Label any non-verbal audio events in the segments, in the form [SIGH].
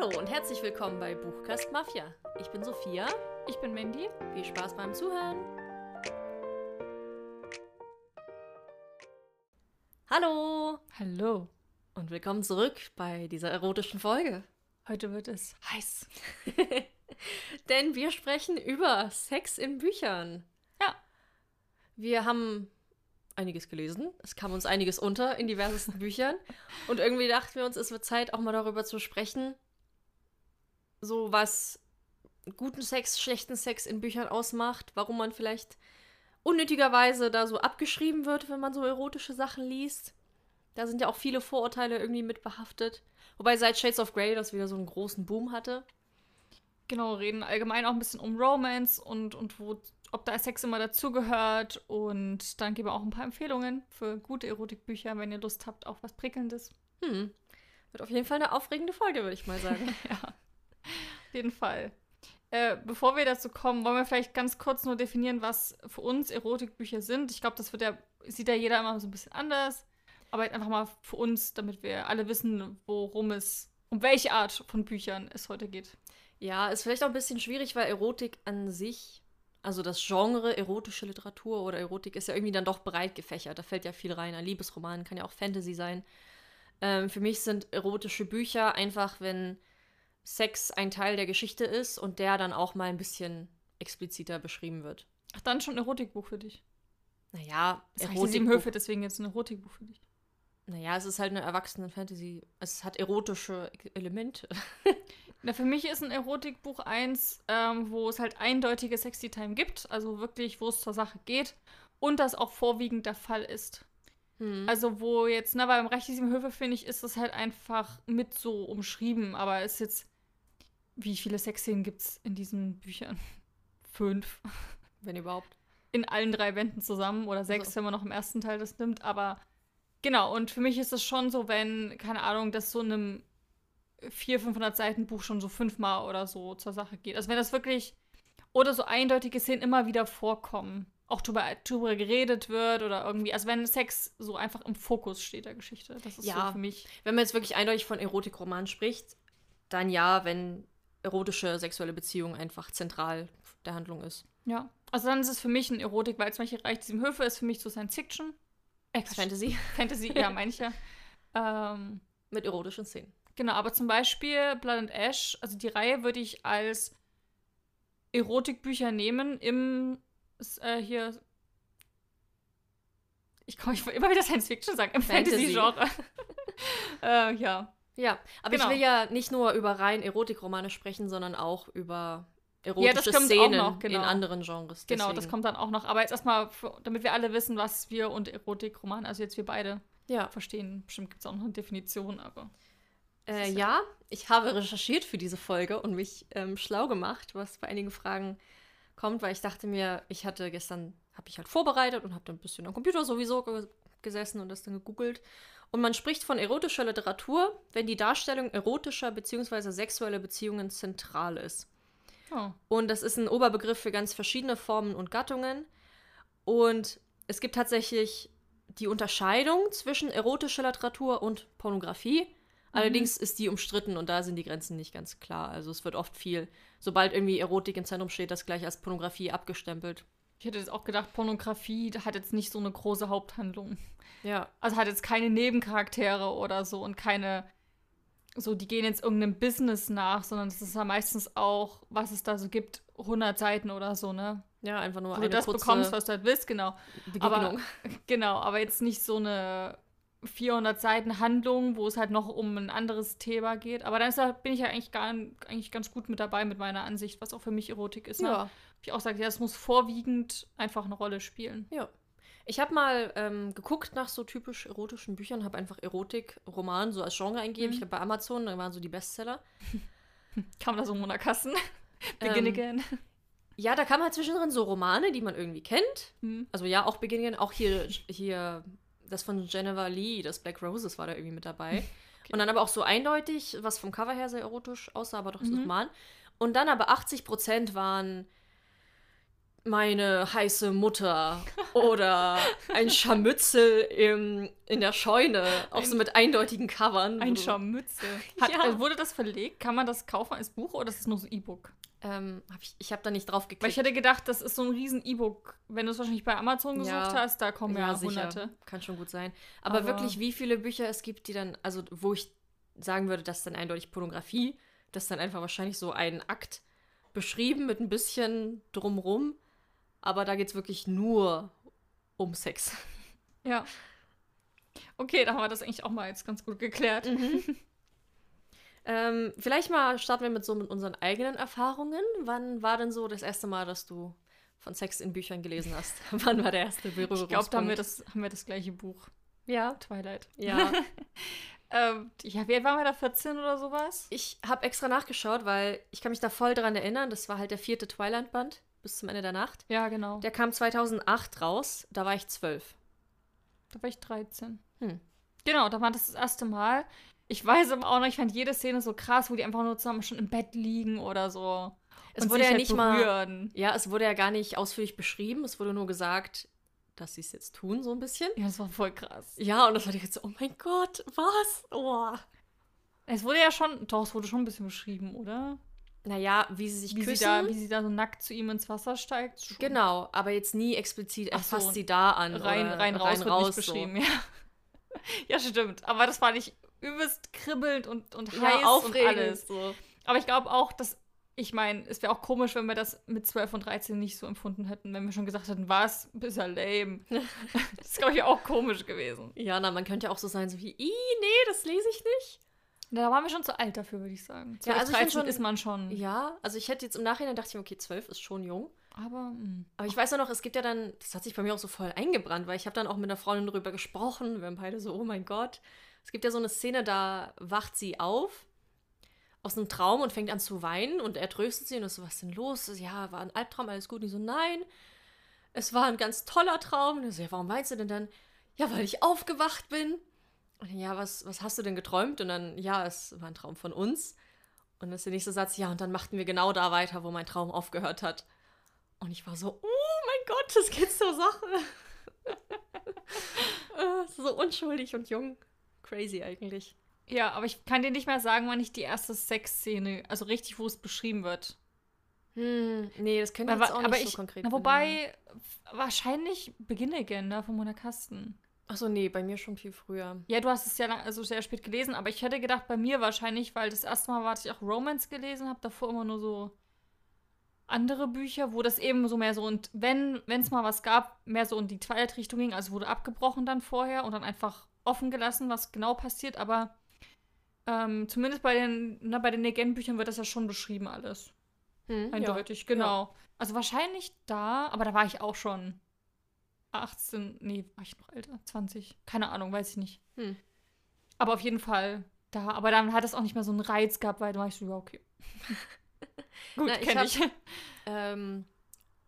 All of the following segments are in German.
Hallo und herzlich willkommen bei Buchkast Mafia. Ich bin Sophia. Ich bin Mandy. Viel Spaß beim Zuhören. Hallo Hallo. und willkommen zurück bei dieser erotischen Folge. Heute wird es heiß. [LAUGHS] Denn wir sprechen über Sex in Büchern. Ja. Wir haben einiges gelesen. Es kam uns einiges unter in diversesten [LAUGHS] Büchern. Und irgendwie dachten wir uns, es wird Zeit, auch mal darüber zu sprechen, so was guten Sex, schlechten Sex in Büchern ausmacht, warum man vielleicht unnötigerweise da so abgeschrieben wird, wenn man so erotische Sachen liest. Da sind ja auch viele Vorurteile irgendwie mit behaftet. Wobei seit Shades of Grey das wieder so einen großen Boom hatte. Genau, reden allgemein auch ein bisschen um Romance und, und wo, ob da Sex immer dazugehört. Und dann geben wir auch ein paar Empfehlungen für gute Erotikbücher, wenn ihr Lust habt auf was Prickelndes. Hm. Wird auf jeden Fall eine aufregende Folge, würde ich mal sagen. [LAUGHS] ja, jeden Fall. Äh, bevor wir dazu kommen, wollen wir vielleicht ganz kurz nur definieren, was für uns Erotikbücher sind. Ich glaube, das wird ja, sieht ja jeder immer so ein bisschen anders. Aber einfach mal für uns, damit wir alle wissen, worum es, um welche Art von Büchern es heute geht. Ja, ist vielleicht auch ein bisschen schwierig, weil Erotik an sich, also das Genre erotische Literatur oder Erotik ist ja irgendwie dann doch breit gefächert. Da fällt ja viel rein. Ein Liebesroman kann ja auch Fantasy sein. Ähm, für mich sind erotische Bücher einfach, wenn Sex ein Teil der Geschichte ist und der dann auch mal ein bisschen expliziter beschrieben wird. Ach, dann schon ein Erotikbuch für dich. Naja, Das heißt sieben Höfe, deswegen jetzt ein Erotikbuch für dich. Naja, es ist halt eine erwachsene Fantasy. Es hat erotische Elemente. [LAUGHS] Na, für mich ist ein Erotikbuch eins, ähm, wo es halt eindeutige Sexy Time gibt, also wirklich, wo es zur Sache geht und das auch vorwiegend der Fall ist. Hm. Also wo jetzt, na, beim der sieben Höfe, finde ich, ist das halt einfach mit so umschrieben, aber ist jetzt, wie viele Sexszenen gibt es in diesen Büchern? [LAUGHS] Fünf. wenn überhaupt. In allen drei Wänden zusammen oder sechs, Also. wenn man noch im ersten Teil das nimmt, aber genau, und für mich ist es schon so, wenn, keine Ahnung, das so in einem 400, 500 Seiten Buch schon so fünfmal oder so zur Sache geht. Also wenn das wirklich, oder so eindeutige Szenen immer wieder vorkommen, auch drüber, drüber geredet wird oder irgendwie, also wenn Sex so einfach im Fokus steht der Geschichte, das ist Ja. so für mich. Wenn man jetzt wirklich eindeutig von Erotikroman spricht, dann ja, wenn erotische sexuelle Beziehung einfach zentral der Handlung ist. Ja. Also dann ist es für mich ein Erotik, weil zum Beispiel Reich sieben Höfe ist für mich so Science Fiction. Quatsch, Fantasy [LAUGHS] Fantasy, ja, meine ich ja. Ähm, mit erotischen Szenen. Genau, aber zum Beispiel Blood and Ash, also die Reihe würde ich als Erotikbücher nehmen im äh, hier. Ich komme immer wieder Science Fiction sagen, im Fantasy. Fantasy-Genre. [LAUGHS] äh, ja. Ja, aber Genau. ich will ja nicht nur über rein Erotikromane sprechen, sondern auch über Ja, erotische das kommt auch Szenen noch, genau. in anderen Genres. Genau, das Deswegen. kommt dann auch noch. Aber jetzt erstmal, damit wir alle wissen, was wir und Erotikroman, also jetzt wir beide Ja, verstehen. Bestimmt gibt es auch noch eine Definition, aber. äh, ja, ich habe recherchiert für diese Folge und mich ähm, schlau gemacht, was bei einigen Fragen kommt, weil ich dachte mir, ich hatte gestern, habe ich halt vorbereitet und habe dann ein bisschen am Computer sowieso ge gesessen und das dann gegoogelt. Und man spricht von erotischer Literatur, wenn die Darstellung erotischer bzw. sexueller Beziehungen zentral ist. Oh. Und das ist ein Oberbegriff für ganz verschiedene Formen und Gattungen. Und es gibt tatsächlich die Unterscheidung zwischen erotischer Literatur und Pornografie. Allerdings ist die umstritten und da sind die Grenzen nicht ganz klar. Also es wird oft viel, sobald irgendwie Erotik im Zentrum steht, das gleich als Pornografie abgestempelt. Ich hätte jetzt auch gedacht, Pornografie hat jetzt nicht so eine große Haupthandlung. Ja, Also hat jetzt keine Nebencharaktere oder so und keine, so, die gehen jetzt irgendeinem Business nach, sondern das ist ja meistens auch, was es da so gibt, 100 Seiten oder so, ne? ja, einfach nur Wo eine du das bekommst, was du halt willst, genau. Begegnung. [LAUGHS] Genau, aber jetzt nicht so eine 400 Seiten Handlung, wo es halt noch um ein anderes Thema geht. Aber dann ist, bin ich ja eigentlich, gar, eigentlich ganz gut mit dabei mit meiner Ansicht, was auch für mich Erotik ist. Ne? ja. Ich auch sage, ja, es muss vorwiegend einfach eine Rolle spielen. Ja. Ich habe mal ähm, geguckt nach so typisch erotischen Büchern, habe einfach Erotik-Roman so als Genre eingegeben. Mhm. Ich glaube, bei Amazon, da waren so die Bestseller. [LAUGHS] Kam da so Mona Kassen. [LAUGHS] Begin Ähm, again. Ja, da kamen halt zwischendrin so Romane, die man irgendwie kennt. Hm. Also ja, auch Begin Again, auch hier, hier das von Jennifer Lee, das Black Roses war da irgendwie mit dabei. [LAUGHS] Und dann aber auch so eindeutig, was vom Cover her sehr erotisch aussah, aber doch so Mhm. Roman. Und dann aber 80 Prozent waren meine heiße Mutter oder ein Scharmützel im, in der Scheune, auch so mit eindeutigen Covern. Ein Scharmützel. [LAUGHS] Hat, Ja. äh, Wurde das verlegt? Kann man das kaufen als Buch oder ist es nur so E-Book? Ähm, hab ich ich habe da nicht drauf geklickt. Weil ich hätte gedacht, das ist so ein riesen E-Book. Wenn du es wahrscheinlich bei Amazon gesucht Ja. hast, da kommen ja, sicher. hunderte. Kann schon gut sein. Aber, Aber- wirklich, wie viele Bücher es gibt, die dann, also wo ich sagen würde, das ist dann eindeutig Pornografie, das ist dann einfach wahrscheinlich so ein Akt beschrieben mit ein bisschen drumrum. Aber da geht es wirklich nur um Sex. Ja. Okay, da haben wir das eigentlich auch mal jetzt ganz gut geklärt. Ähm, vielleicht mal starten wir mit so mit unseren eigenen Erfahrungen. Wann war denn so das erste Mal, dass du von Sex in Büchern gelesen hast? [LAUGHS] Wann war der erste Berührungspunkt? Ich glaube, da haben wir, das, haben wir das gleiche Buch. Ja. Twilight. Ja. [LAUGHS] Ähm, ja, wie alt waren wir da? 14 oder sowas? Ich habe extra nachgeschaut, weil ich kann mich da voll dran erinnern. Das war halt der vierte Twilight-Band bis zum Ende der Nacht. Ja, genau. Der kam 2008 raus. Da war ich zwölf. Da war ich 13. Hm. Genau, da war das das erste Mal. Ich weiß aber auch noch, ich fand jede Szene so krass, wo die einfach nur zusammen schon im Bett liegen oder so. Es wurde ja halt nicht mal. berühren. Ja, es wurde ja gar nicht ausführlich beschrieben. Es wurde nur gesagt, dass sie es jetzt tun, so ein bisschen. Ja, das war voll krass. Ja, und das war direkt so, oh mein Gott, was? Oh. Es wurde ja schon, doch, es wurde schon ein bisschen beschrieben, oder? Naja, wie sie sich Wie küssen. sie, da, wie sie da so nackt zu ihm ins Wasser steigt. Schon. Genau, aber jetzt nie explizit, er so. fasst sie da an. Rein, rein, raus, nicht so. beschrieben, ja. [LAUGHS] ja, stimmt. Aber das fand ich übelst kribbelnd und, und heiß Ja, und aufregend. alles. So. Aber ich glaube auch, dass, ich meine, es wäre auch komisch, wenn wir das mit 12 und 13 nicht so empfunden hätten, wenn wir schon gesagt hätten, was, bist ja lame. [LAUGHS] das ist, glaube ich, auch komisch gewesen. Ja, na, man könnte ja auch so sein, so wie, nee, das lese ich nicht. Da waren wir schon zu alt dafür, würde ich sagen. 12, also ich find 13 schon- ist man schon. Ja, also ich hätte jetzt im Nachhinein dachte ich, mir, okay, zwölf ist schon jung. Aber, mh. Aber ich weiß auch noch, es gibt ja dann, das hat sich bei mir auch so voll eingebrannt, weil ich habe dann auch mit einer Freundin darüber gesprochen. Wir haben beide so, oh mein Gott. Es gibt ja so eine Szene, da wacht sie auf aus einem Traum und fängt an zu weinen und er tröstet sie und ist so, was ist denn los? Ja, war ein Albtraum, alles gut. Und die so, nein, es war ein ganz toller Traum. Und er so, ja, warum weinst du denn dann? Ja, weil ich aufgewacht bin. Und ja, was, was hast du denn geträumt? Und dann, ja, es war ein Traum von uns. Und dann ist der nächste Satz, ja, und dann machten wir genau da weiter, wo mein Traum aufgehört hat. Und ich war so, oh mein Gott, das geht zur Sache. [LAUGHS] Äh, so unschuldig und jung. Crazy eigentlich. Ja, aber ich kann dir nicht mehr sagen, wann ich die erste Sexszene, also richtig, wo es beschrieben wird. Hm, nee, das könnte ich jetzt auch nicht aber so ich, konkret na, wobei, wahrscheinlich Beginn Again, ne, von Mona Kasten. Achso, nee, bei mir schon viel früher. Ja, du hast es ja lang, also sehr spät gelesen, aber ich hätte gedacht, bei mir wahrscheinlich, weil das erste Mal war, dass ich auch Romance gelesen habe, davor immer nur so andere Bücher, wo das eben so mehr so und wenn es mal was gab, mehr so in die Twilight-Richtung ging, also wurde abgebrochen dann vorher und dann einfach offen gelassen, was genau passiert, aber ähm, zumindest bei den, na, bei den Again-Büchern wird das ja schon beschrieben alles. Hm, Eindeutig, genau. Also wahrscheinlich da, aber da war ich auch schon 18, nee, war ich noch älter, 20, keine Ahnung, weiß ich nicht. Hm. Aber auf jeden Fall da, aber dann hat es auch nicht mehr so einen Reiz gehabt, weil da war ich so, ja, okay. [LAUGHS] Gut, Na, ich kenne hab- ich. Ähm,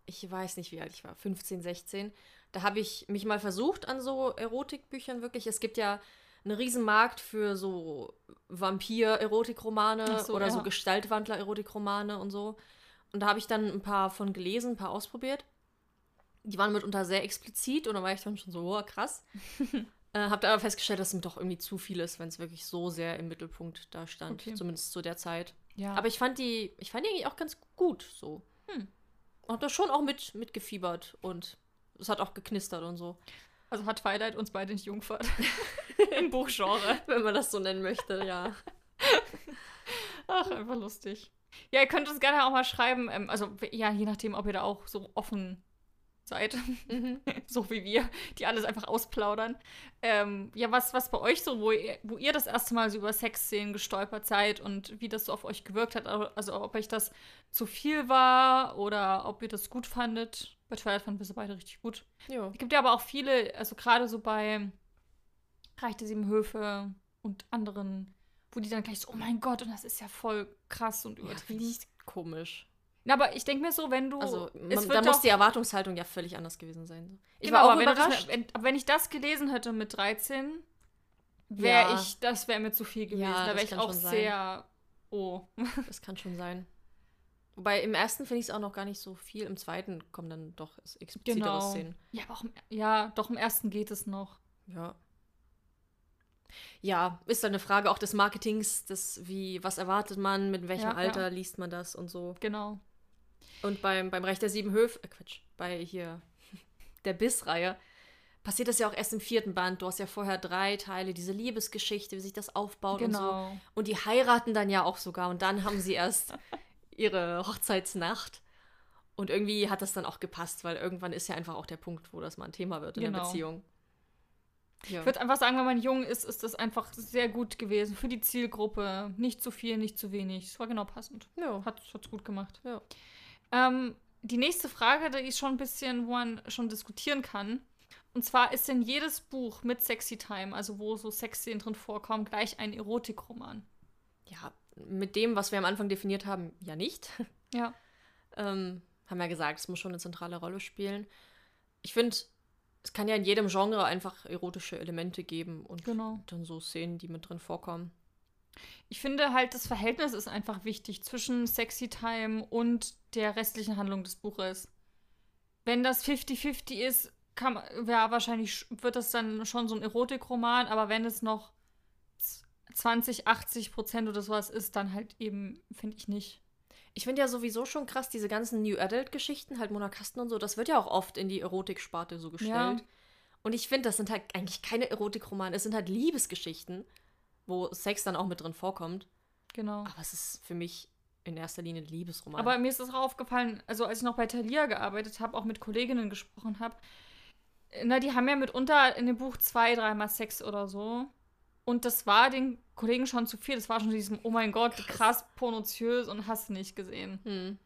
ich weiß nicht, wie alt ich war, 15, 16. Da habe ich mich mal versucht an so Erotikbüchern wirklich. Es gibt ja einen riesen Markt für so Vampir-Erotikromane so, oder so ja. Gestaltwandler-Erotikromane und so. Und da habe ich dann ein paar von gelesen, ein paar ausprobiert. Die waren mitunter sehr explizit und da war ich dann schon so, oh, krass. [LAUGHS] äh, hab dann aber festgestellt, dass es mir doch irgendwie zu viel ist, wenn es wirklich so sehr im Mittelpunkt da stand. Okay. Zumindest zu der Zeit. Ja, Aber ich fand die, ich fand die eigentlich auch ganz gut so. Hm. Und hab da schon auch mit, mitgefiebert und es hat auch geknistert und so. also hat Twilight uns beide nicht jungfahrt. [LAUGHS] Im Buchgenre. Wenn man das so nennen möchte, ja. Ach, einfach lustig. Ja, ihr könnt uns gerne auch mal schreiben, ähm, also ja, je nachdem, ob ihr da auch so offen seid. Mhm. [LAUGHS] so wie wir, die alles einfach ausplaudern. Ähm, ja, was, was bei euch so, wo ihr, wo ihr das erste Mal so über Sexszenen gestolpert seid und wie das so auf euch gewirkt hat, also ob euch das zu viel war oder ob ihr das gut fandet. Bei Twilight fanden wir sie beide richtig gut. Ja. Es gibt ja aber auch viele, also gerade so bei Reich der Sieben Höfe und anderen, wo die dann gleich so, oh mein Gott, und das ist ja voll krass und Ja, übertrieben. ich komisch. Na, aber ich denke mir so, wenn du. Also, man, da muss die Erwartungshaltung ja völlig anders gewesen sein. Ich genau, war auch aber das, überrascht. wenn, aber wenn ich das gelesen hätte mit 13, wäre Ja. ich, das wäre mir zu viel gewesen. Ja, da das wäre ich auch sehr, oh. [LAUGHS] Das kann schon sein. Wobei im ersten finde ich es auch noch gar nicht so viel. Im zweiten kommen dann doch explizitere Genau. Szenen. Ja, aber auch im, ja, doch im ersten geht es noch. Ja. Ja, ist dann eine Frage auch des Marketings, des wie, was erwartet man, mit welchem Ja, ja. Alter liest man das und so. Genau. Und beim, beim Recht der Sieben Höfe, äh Quatsch, bei hier [LAUGHS] der Biss-Reihe passiert das ja auch erst im vierten Band. Du hast ja vorher drei Teile, diese Liebesgeschichte, wie sich das aufbaut und so. Genau. Und die heiraten dann ja auch sogar und dann haben sie erst [LAUGHS] ihre Hochzeitsnacht. Und irgendwie hat das dann auch gepasst, weil irgendwann ist ja einfach auch der Punkt, wo das mal ein Thema wird in der Genau. Beziehung. Ja. Ich würde einfach sagen, wenn man jung ist, ist das einfach sehr gut gewesen für die Zielgruppe. Nicht zu viel, nicht zu wenig. Es war genau passend. ja. Hat es gut gemacht. Ja. Ähm, die nächste Frage, die ist schon ein bisschen, wo man schon diskutieren kann. Und zwar ist denn jedes Buch mit Sexy Time, also wo so Sexszenen drin vorkommen, gleich ein Erotikroman? ja, mit dem, was wir am Anfang definiert haben, ja nicht. [LAUGHS] Ja. ähm, haben ja gesagt, es muss schon eine zentrale Rolle spielen. Ich finde, es kann ja in jedem Genre einfach erotische Elemente geben und Genau. dann so Szenen, die mit drin vorkommen. Ich finde halt, das Verhältnis ist einfach wichtig zwischen Sexy Time und der restlichen Handlung des Buches. Wenn das 50-50 ist, kann, man- ja, wahrscheinlich wird das dann schon so ein Erotikroman, aber wenn es noch z- 20, 80 Prozent oder sowas ist, dann halt eben, finde ich nicht. Ich finde ja sowieso schon krass, diese ganzen New Adult-Geschichten, halt Mona Kasten und so, das wird ja auch oft in die Erotiksparte so gestellt. Ja. Und ich finde, das sind halt eigentlich keine Erotikromane, es sind halt Liebesgeschichten, wo Sex dann auch mit drin vorkommt. Genau. Aber es ist für mich in erster Linie ein Liebesroman. Aber mir ist das auch aufgefallen, also als ich noch bei Thalia gearbeitet habe, auch mit Kolleginnen gesprochen habe, na, die haben ja mitunter in dem Buch zwei, dreimal Sex oder so. Und das war den Kollegen schon zu viel. Das war schon so diesem, oh mein Gott, krass, pornoziös und hast nicht gesehen. hm.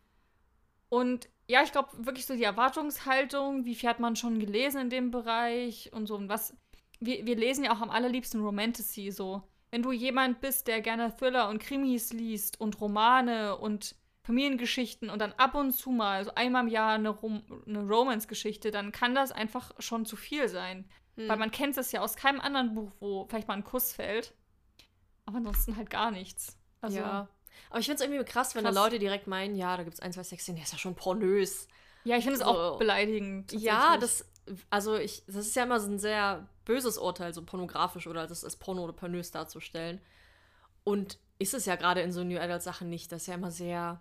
Und ja, ich glaube wirklich so die Erwartungshaltung, wie viel hat man schon gelesen in dem Bereich und so. Und was, wir, wir lesen ja auch am allerliebsten Romantasy so. Wenn du jemand bist, der gerne Thriller und Krimis liest und Romane und Familiengeschichten und dann ab und zu mal, so einmal im Jahr eine, Rom eine Romance-Geschichte, dann kann das einfach schon zu viel sein. Hm. Weil man kennt es ja aus keinem anderen Buch, wo vielleicht mal ein Kuss fällt. Aber ansonsten halt gar nichts. Also, ja. Aber ich finde es irgendwie krass, wenn Krass. da Leute direkt meinen, ja, da gibt es ein, zwei Sexszenen, der ist ja schon pornös. ja ich finde es So. auch beleidigend. Ja, das, also ich, das ist ja immer so ein sehr böses Urteil, so pornografisch oder das als Porno oder pornös darzustellen. Und ist es ja gerade in so New Adult Sachen nicht. Das ist ja immer sehr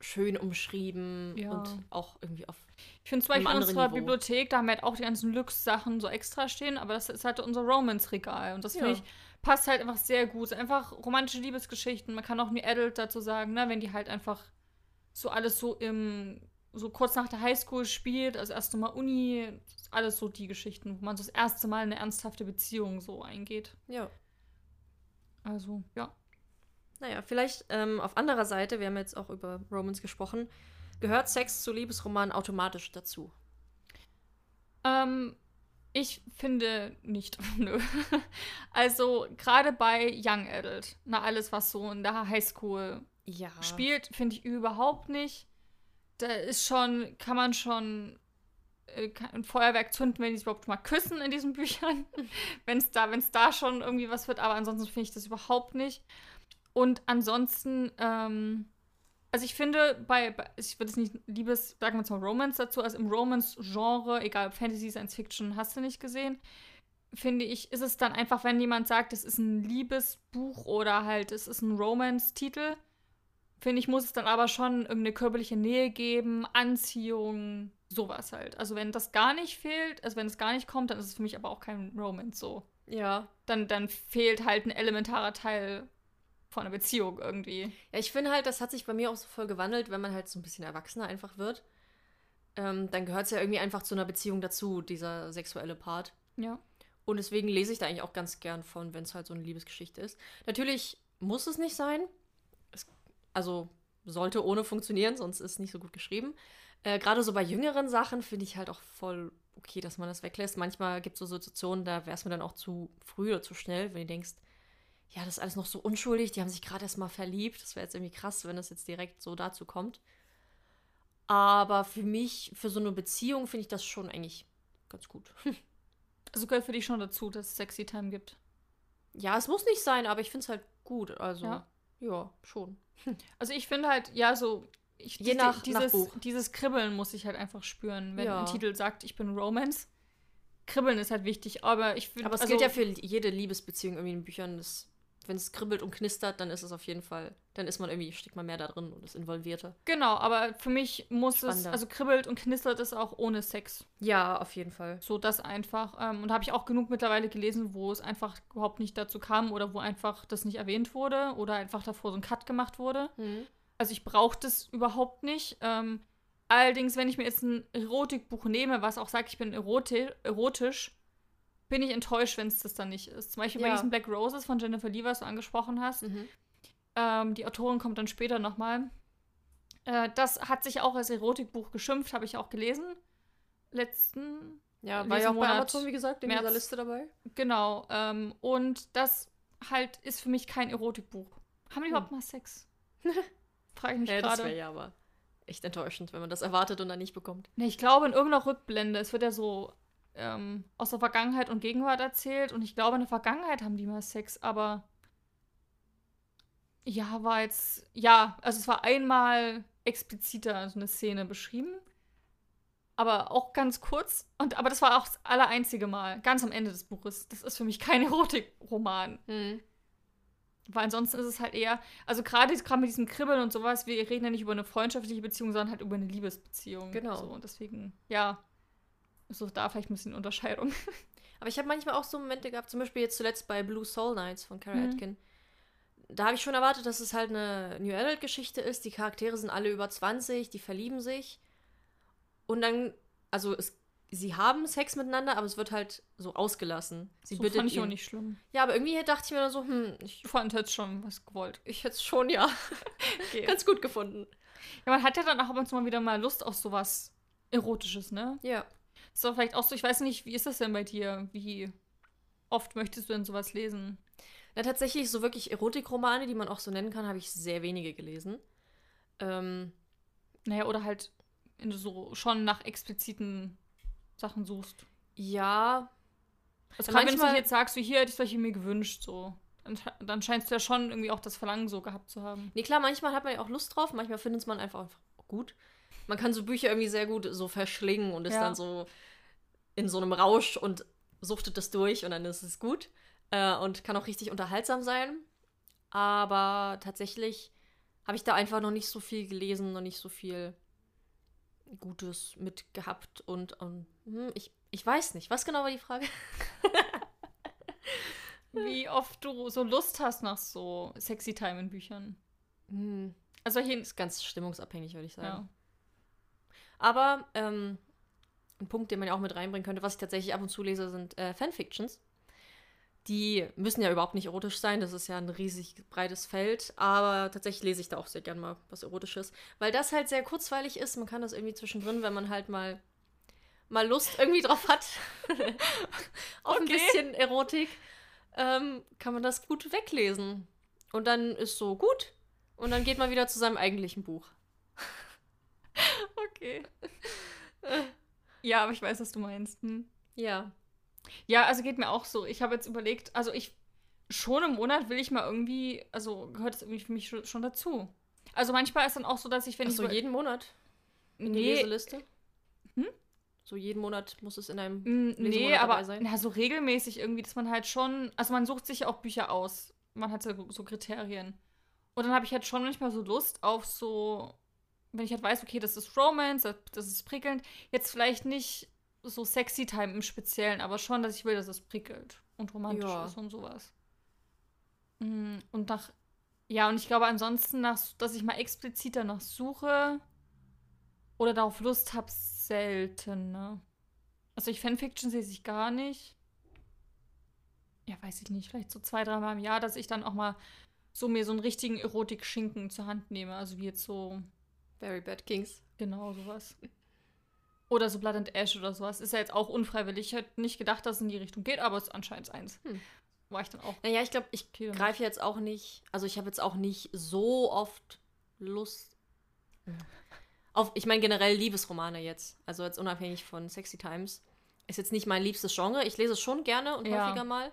schön umschrieben Ja. und auch irgendwie auf. Ich finde zum Beispiel in unserer Niveau. Bibliothek, da haben wir halt auch die ganzen Lux-Sachen so extra stehen, aber das ist halt unser Romance-Regal. Und das finde Ja. ich, passt halt einfach sehr gut. Einfach romantische Liebesgeschichten. Man kann auch New Adult dazu sagen, ne, wenn die halt einfach so alles so im, so kurz nach der Highschool spielt, also erst Mal Uni, alles so die Geschichten, wo man so das erste Mal in eine ernsthafte Beziehung so eingeht. Ja. Also, ja. Naja, vielleicht ähm, auf anderer Seite, wir haben jetzt auch über Romans gesprochen, gehört Sex zu Liebesromanen automatisch dazu. Ähm, ich finde nicht. [LAUGHS] Nö. Also, gerade bei Young Adult, na, alles, was so in der Highschool Ja. spielt, finde ich überhaupt nicht. Da ist schon, kann man schon äh, ein Feuerwerk zünden, wenn die sich überhaupt mal küssen in diesen [LAUGHS] Büchern. wenn es da, da schon irgendwie was wird, aber ansonsten finde ich das überhaupt nicht. Und ansonsten, ähm, also ich finde, bei, bei ich würde es nicht Liebes, sagen wir jetzt mal Romance dazu, also im Romance-Genre, egal Fantasy, Science Fiction, hast du nicht gesehen, finde ich, ist es dann einfach, wenn jemand sagt, es ist ein Liebesbuch oder halt es ist ein Romance-Titel, finde ich, muss es dann aber schon irgendeine körperliche Nähe geben, Anziehung, sowas halt. Also wenn das gar nicht fehlt, also wenn es gar nicht kommt, dann ist es für mich aber auch kein Romance so. Ja. Dann, dann fehlt halt ein elementarer Teil von einer Beziehung irgendwie. Ja, ich finde halt, das hat sich bei mir auch so voll gewandelt, wenn man halt so ein bisschen erwachsener einfach wird. Ähm, dann gehört es ja irgendwie einfach zu einer Beziehung dazu, dieser sexuelle Part. Ja. Und deswegen lese ich da eigentlich auch ganz gern von, wenn es halt so eine Liebesgeschichte ist. Natürlich muss es nicht sein. Also sollte ohne funktionieren, sonst ist es nicht so gut geschrieben. Äh, Gerade so bei jüngeren Sachen finde ich halt auch voll okay, dass man das weglässt. Manchmal gibt es so Situationen, da wäre es mir dann auch zu früh oder zu schnell, wenn du denkst, ja, das ist alles noch so unschuldig, die haben sich gerade erst mal verliebt. Das wäre jetzt irgendwie krass, wenn das jetzt direkt so dazu kommt. Aber für mich, für so eine Beziehung, finde ich das schon eigentlich ganz gut. [LAUGHS] Also gehört für dich schon dazu, dass es Sexy Time gibt. Ja, es muss nicht sein, aber ich finde es halt gut. Also, Ja. Ja, schon. Also ich finde halt, ja, so ich, Je die- nach- dieses, nach Buch. dieses Kribbeln muss ich halt einfach spüren, wenn Ja. ein Titel sagt, ich bin Romance. Kribbeln ist halt wichtig, aber ich finde. Aber es also, gilt ja für jede Liebesbeziehung irgendwie in Büchern. Das, wenn es kribbelt und knistert, dann ist es auf jeden Fall, dann ist man irgendwie, steckt man mehr da drin und ist involvierter. Genau, aber für mich muss es, Spannender. also kribbelt und knistert es auch ohne Sex. Ja, auf jeden Fall. So das einfach. Ähm, und habe ich auch genug mittlerweile gelesen, wo es einfach überhaupt nicht dazu kam oder wo einfach das nicht erwähnt wurde oder einfach davor so ein Cut gemacht wurde. Also ich brauche das überhaupt nicht. Ähm, allerdings, wenn ich mir jetzt ein Erotikbuch nehme, was auch sagt, ich bin eroti erotisch, bin ich enttäuscht, wenn es das dann nicht ist. Zum Beispiel bei Ja. diesen Black Roses von Jennifer Lee, was du angesprochen hast. Mhm. Ähm, die Autorin kommt dann später nochmal. Äh, das hat sich auch als Erotikbuch geschimpft, habe ich auch gelesen. Letzten, Ja, war ja auch bei Monat, Amazon, wie gesagt, in März. dieser Liste dabei. genau. Ähm, und das halt ist für mich kein Erotikbuch. Haben die Hm. überhaupt mal Sex? [LAUGHS] Frage ich mich Ja, das gerade. wäre ja aber echt enttäuschend, wenn man das erwartet und dann nicht bekommt. Nee, ich glaube in irgendeiner Rückblende, es wird ja so ähm, aus der Vergangenheit und Gegenwart erzählt und ich glaube in der Vergangenheit haben die mal Sex, aber ja, war jetzt, ja, also es war einmal expliziter so eine Szene beschrieben, aber auch ganz kurz und aber das war auch das allereinzige Mal, ganz am Ende des Buches. Das ist für mich kein [LAUGHS] Erotikroman. Weil ansonsten ist es halt eher, also gerade gerade mit diesem Kribbeln und sowas, wir reden ja nicht über eine freundschaftliche Beziehung, sondern halt über eine Liebesbeziehung. Genau. So, und deswegen, ja, auch da vielleicht ein bisschen Unterscheidung. [LAUGHS] Aber ich habe manchmal auch so Momente gehabt, zum Beispiel jetzt zuletzt bei Blue Soul Nights von Kara Mhm. Atkin. Da habe ich schon erwartet, dass es halt eine New Adult-Geschichte ist. Die Charaktere sind alle über 20, die verlieben sich. Und dann, also es, sie haben Sex miteinander, aber es wird halt so ausgelassen. Sie so bittet fand ich auch ihn- nicht schlimm. Ja, aber irgendwie dachte ich mir dann so, hm, ich, Ich fand jetzt schon was gewollt. ich hätte es schon, ja, [LAUGHS] Okay. ganz gut gefunden. Ja, man hat ja dann auch ab und zu mal wieder mal Lust auf sowas Erotisches, ne? Ja. Ist doch vielleicht auch so, ich weiß nicht, wie ist das denn bei dir? Wie oft möchtest du denn sowas lesen? Na, tatsächlich, so wirklich Erotikromane, die man auch so nennen kann, habe ich sehr wenige gelesen. Ähm, Naja, oder halt, wenn du so schon nach expliziten Sachen suchst. ja, Also gerade wenn du jetzt sagst, so hier hätte ich solche mir gewünscht, so. Dann, dann scheinst du ja schon irgendwie auch das Verlangen so gehabt zu haben. Nee, klar, manchmal hat man ja auch Lust drauf, manchmal findet es man einfach, einfach gut. Man kann so Bücher irgendwie sehr gut so verschlingen und ist Ja. dann so in so einem Rausch und suchtet das durch und dann ist es gut. Äh, und kann auch richtig unterhaltsam sein. Aber tatsächlich habe ich da einfach noch nicht so viel gelesen, noch nicht so viel Gutes mitgehabt und ähm, hm, ich, ich weiß nicht. Was genau war die Frage? [LAUGHS] Wie oft du so Lust hast nach so Sexy Time in Büchern. Hm, Also hier. ist ganz stimmungsabhängig, würde ich sagen. Ja. Aber ähm, ein Punkt, den man ja auch mit reinbringen könnte, was ich tatsächlich ab und zu lese, sind äh, Fanfictions. Die müssen ja überhaupt nicht erotisch sein, das ist ja ein riesig breites Feld, aber tatsächlich lese ich da auch sehr gern mal was Erotisches, weil das halt sehr kurzweilig ist. Man kann das irgendwie zwischendrin, wenn man halt mal, mal Lust irgendwie drauf hat, [LAUGHS] auf ein Okay. bisschen Erotik, ähm, kann man das gut weglesen. Und dann ist so gut und dann geht man wieder zu seinem eigentlichen Buch. Okay. ja, aber ich weiß, was du meinst. Hm. Ja. Ja, also geht mir auch so. Ich habe jetzt überlegt, also ich schon im Monat will ich mal irgendwie, also gehört es irgendwie für mich schon, schon dazu. Also manchmal ist dann auch so, dass ich, wenn Ach ich so, jeden Monat in die Nee. Leseliste? Hm? So jeden Monat muss es in einem. Mm, Nee, aber na, so regelmäßig irgendwie, dass man halt schon, also man sucht sich ja auch Bücher aus. Man hat ja so, so Kriterien. Und dann habe ich halt schon manchmal so Lust auf so, wenn ich halt weiß, okay, das ist Romance, das, ist prickelnd. Jetzt vielleicht nicht so sexy Time im Speziellen, aber schon, dass ich will, dass es prickelt und romantisch Ja. ist und sowas. Mm, Und nach, ja, und ich glaube ansonsten, nach, dass ich mal explizit danach suche oder darauf Lust habe, selten, ne? Also ich Fanfiction lese ich gar nicht. Ja, weiß ich nicht. Vielleicht so zwei, dreimal im Jahr, dass ich dann auch mal so mir so einen richtigen Erotik-Schinken zur Hand nehme. Also wie jetzt so, Very Bad Kings. genau sowas. Oder so Blood and Ash oder sowas. Ist ja jetzt auch unfreiwillig. Ich hätte nicht gedacht, dass es in die Richtung geht, aber es ist anscheinend eins. Hm. War ich dann auch. Naja, ich glaube, ich greife jetzt auch nicht. Also, ich habe jetzt auch nicht so oft Lust. Auf, ich meine generell Liebesromane jetzt. Also, jetzt unabhängig von Sexy Times. Ist jetzt nicht mein liebstes Genre. Ich lese es schon gerne und Ja. häufiger mal.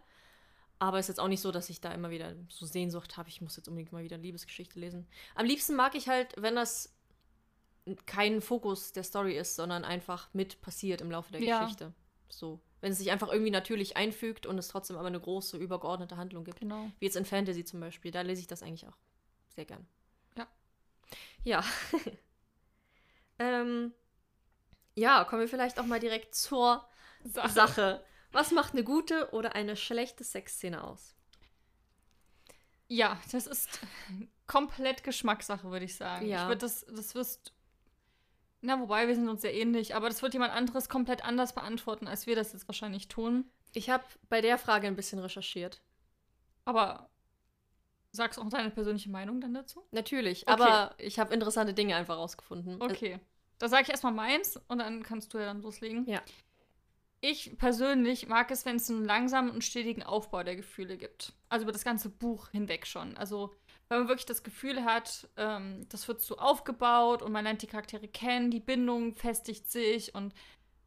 Aber ist jetzt auch nicht so, dass ich da immer wieder so Sehnsucht habe, ich muss jetzt unbedingt mal wieder eine Liebesgeschichte lesen. Am liebsten mag ich halt, wenn das kein Fokus der Story ist, sondern einfach mit passiert im Laufe der Ja. Geschichte. So. Wenn es sich einfach irgendwie natürlich einfügt und es trotzdem aber eine große, übergeordnete Handlung gibt. Genau. Wie jetzt in Fantasy zum Beispiel. Da lese ich das eigentlich auch sehr gern. Ja. Ja. [LAUGHS] ähm, ja, kommen wir vielleicht auch mal direkt zur Sache. Sache. Was macht eine gute oder eine schlechte Sexszene aus? Ja, das ist [LAUGHS] komplett Geschmackssache, würde ich sagen. Ja. Ich würde das, das wirst. Na, wobei, wir sind uns sehr ähnlich, aber das wird jemand anderes komplett anders beantworten, als wir das jetzt wahrscheinlich tun. Ich habe bei der Frage ein bisschen recherchiert. Aber sagst auch deine persönliche Meinung dann dazu? Natürlich, Okay. aber ich habe interessante Dinge einfach rausgefunden. Okay. Da sage ich erstmal meins und dann kannst du ja dann loslegen. Ja. Ich persönlich mag es, wenn es einen langsamen und stetigen Aufbau der Gefühle gibt. Also über das ganze Buch hinweg schon. Also wenn man wirklich das Gefühl hat, ähm, das wird so aufgebaut und man lernt die Charaktere kennen, die Bindung festigt sich und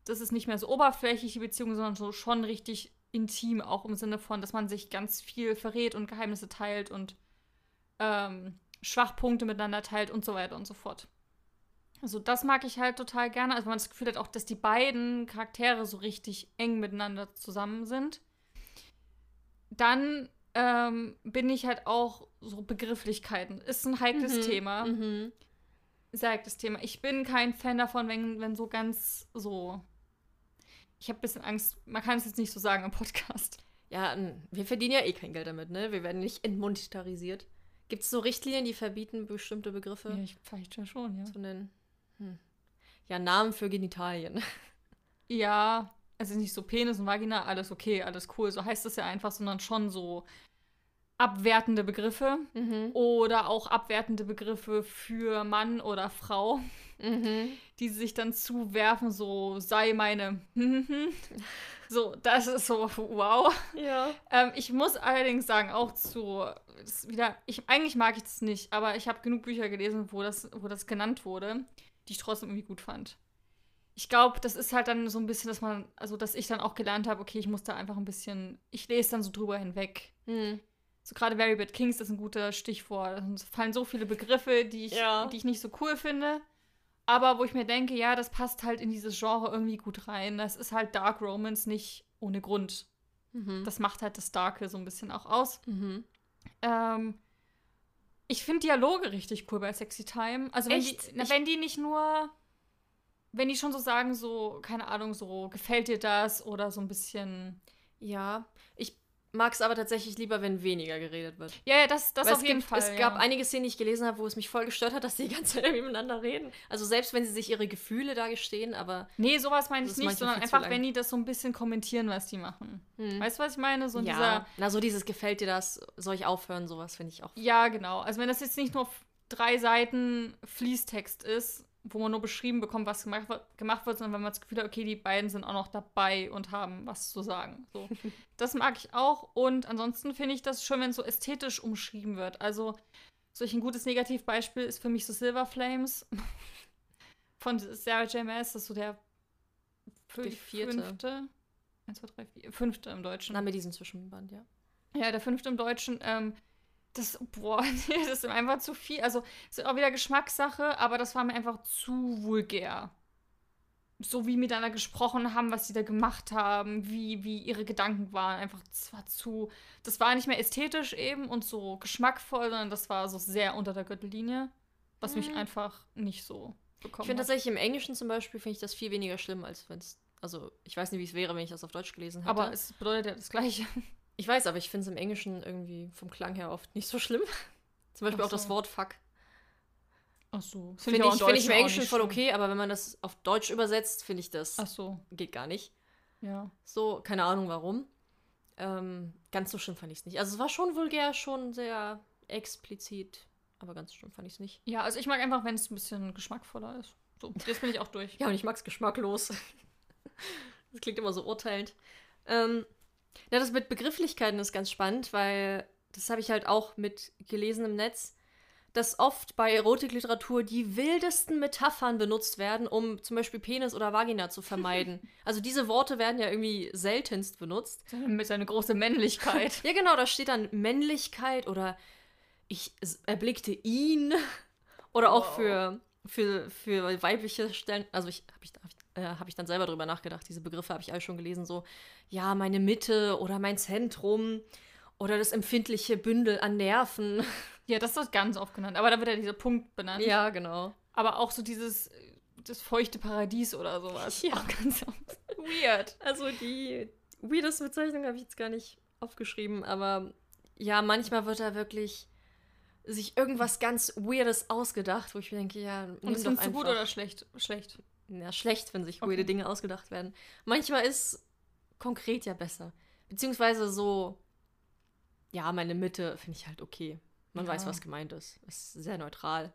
das ist nicht mehr so oberflächlich, die Beziehung, sondern so schon richtig intim, auch im Sinne von, dass man sich ganz viel verrät und Geheimnisse teilt und ähm, Schwachpunkte miteinander teilt und so weiter und so fort. Also das mag ich halt total gerne. Also man das Gefühl hat auch, dass die beiden Charaktere so richtig eng miteinander zusammen sind. Dann ähm, bin ich halt auch so Begrifflichkeiten. Ist ein heikles Mhm, Thema. Mhm. Sehr heikles Thema. Ich bin kein Fan davon, wenn, wenn so ganz so. Ich habe ein bisschen Angst. Man kann es jetzt nicht so sagen im Podcast. Ja, wir verdienen ja eh kein Geld damit, ne? Wir werden nicht entmonetarisiert. Gibt es so Richtlinien, die verbieten, bestimmte Begriffe Ja, ich vielleicht ja schon, ja. zu nennen? Hm. Ja, Namen für Genitalien. [LAUGHS] Ja, also nicht so Penis und Vagina, alles okay, alles cool. So heißt es ja einfach, sondern schon so abwertende Begriffe Mhm. oder auch abwertende Begriffe für Mann oder Frau, Mhm. die sich dann zuwerfen, so sei meine. [LAUGHS] so, das ist so, wow. Ja. Ähm, ich muss allerdings sagen, auch zu, das wieder, ich, eigentlich mag ich das nicht, aber ich habe genug Bücher gelesen, wo das, wo das genannt wurde, die ich trotzdem irgendwie gut fand. Ich glaube, das ist halt dann so ein bisschen, dass man, also dass ich dann auch gelernt habe, okay, ich muss da einfach ein bisschen, ich lese dann so drüber hinweg. Hm. So gerade Very Bad Kings ist ein guter Stichwort. Es fallen so viele Begriffe, die ich, Ja. die ich nicht so cool finde. Aber wo ich mir denke, ja, das passt halt in dieses Genre irgendwie gut rein. Das ist halt Dark Romance nicht ohne Grund. Mhm. Das macht halt das Darke so ein bisschen auch aus. Mhm. Ähm, ich finde Dialoge richtig cool bei Sexy Time. Also wenn Echt? die, na, wenn die nicht nur, wenn die schon so sagen, so, keine Ahnung, so, gefällt dir das oder so ein bisschen. Ja, ich mag es aber tatsächlich lieber, wenn weniger geredet wird. Ja, ja, das, das Weil auf jeden gibt, Fall. Es ja. gab einige Szenen, die ich gelesen habe, wo es mich voll gestört hat, dass die die ganze Zeit miteinander reden. Also selbst wenn sie sich ihre Gefühle da gestehen, aber. Nee, sowas meine ich nicht, sondern einfach, wenn die das so ein bisschen kommentieren, was die machen. Hm. Weißt du, was ich meine? So ja, dieser. na so dieses gefällt dir das, soll ich aufhören, sowas finde ich auch. Ja, genau. Also wenn das jetzt nicht nur drei Seiten Fließtext ist, wo man nur beschrieben bekommt, was gemacht wird, gemacht wird, sondern wenn man das Gefühl hat, okay, die beiden sind auch noch dabei und haben was zu sagen. So. [LAUGHS] das mag ich auch. Und ansonsten finde ich das schön, wenn es so ästhetisch umschrieben wird. Also solch ein gutes Negativbeispiel ist für mich so Silver Flames [LAUGHS] von Sarah J. Maas. Das ist so der fü- Der vierte. fünfte. Eins, zwei, drei, vier. Fünfte im Deutschen. Na, mit diesem Zwischenband, ja. Ja, der fünfte im Deutschen. Ähm, das, boah, [LAUGHS] nee, das ist mir einfach zu viel. Also, es ist auch wieder Geschmackssache, aber das war mir einfach zu vulgär. So wie miteinander gesprochen haben, was sie da gemacht haben, wie, wie ihre Gedanken waren. Einfach, das war zu. Das war nicht mehr ästhetisch eben und so geschmackvoll, sondern das war so sehr unter der Gürtellinie, was mich Mhm. einfach nicht so bekommen Ich finde tatsächlich im Englischen zum Beispiel, finde ich das viel weniger schlimm, als wenn es. Also, ich weiß nicht, wie es wäre, wenn ich das auf Deutsch gelesen hätte. Aber es bedeutet ja das Gleiche. Ich weiß, aber ich finde es im Englischen irgendwie vom Klang her oft nicht so schlimm. [LAUGHS] zum Beispiel Ach auch das so. Wort Fuck. Ach so. Finde ich, auch im find ich im Englischen voll okay, aber wenn man das auf Deutsch übersetzt, finde ich das Ach so, geht gar nicht. ja. So, keine Ahnung warum. Ähm, ganz so schlimm fand ich es nicht. Also es war schon vulgär, schon sehr explizit, aber ganz schlimm fand ich es nicht. Ja, also ich mag einfach, wenn es ein bisschen geschmackvoller ist. So, jetzt bin ich auch durch. [LAUGHS] Ja, und ich mag es geschmacklos. [LAUGHS] das klingt immer so urteilend. Ähm, ja, das mit Begrifflichkeiten ist ganz spannend, weil das habe ich halt auch mit gelesen im Netz, dass oft bei Erotikliteratur die wildesten Metaphern benutzt werden, um zum Beispiel Penis oder Vagina zu vermeiden. [LAUGHS] also diese Worte werden ja irgendwie seltenst benutzt. Mit seiner großen Männlichkeit. [LAUGHS] Ja, genau, da steht dann Männlichkeit oder ich erblickte ihn. [LAUGHS] Oder auch Wow. für, für, für weibliche Stellen, also ich habe ich, hab ich, äh, hab ich dann selber drüber nachgedacht, diese Begriffe habe ich alle schon gelesen, so, ja, meine Mitte oder mein Zentrum oder das empfindliche Bündel an Nerven. [LAUGHS] Ja, das wird ganz oft genannt. Aber da wird ja dieser Punkt benannt. Ja, genau. Aber auch so dieses, das feuchte Paradies oder sowas. Ja. Auch ganz oft. Weird. Also die weirdeste Bezeichnung habe ich jetzt gar nicht aufgeschrieben, aber ja, manchmal wird da wirklich sich irgendwas ganz Weirdes ausgedacht, wo ich mir denke, ja, Und nimm das findest du gut oder schlecht? Schlecht. Ja, schlecht, wenn sich Okay. weirde Dinge ausgedacht werden. Manchmal ist konkret ja besser. Beziehungsweise so, ja, meine Mitte finde ich halt okay. Man Ja. weiß, was gemeint ist. Ist sehr neutral.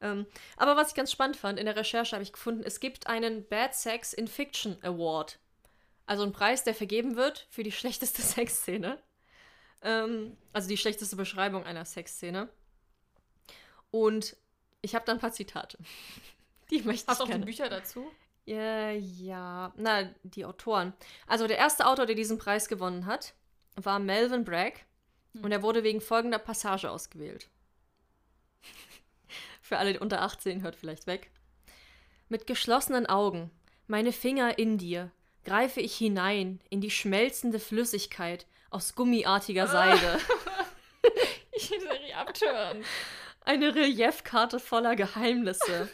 Ähm, aber was ich ganz spannend fand, in der Recherche habe ich gefunden, es gibt einen Bad Sex in Fiction Award. Also ein Preis, der vergeben wird für die schlechteste [LAUGHS] Sexszene. Ähm, also die schlechteste Beschreibung einer Sexszene. Und ich habe da ein paar Zitate. [LAUGHS] Die möchte Hast du ich auch die gerne. Bücher dazu? Ja, ja, na, die Autoren. Also der erste Autor, der diesen Preis gewonnen hat, war Melvin Bragg und er wurde wegen folgender Passage ausgewählt. [LAUGHS] Für alle die unter 18 hört vielleicht weg. Mit geschlossenen Augen, meine Finger in dir, greife ich hinein in die schmelzende Flüssigkeit aus gummiartiger [LAUGHS] Seide. Ich will abtören. Eine Reliefkarte voller Geheimnisse.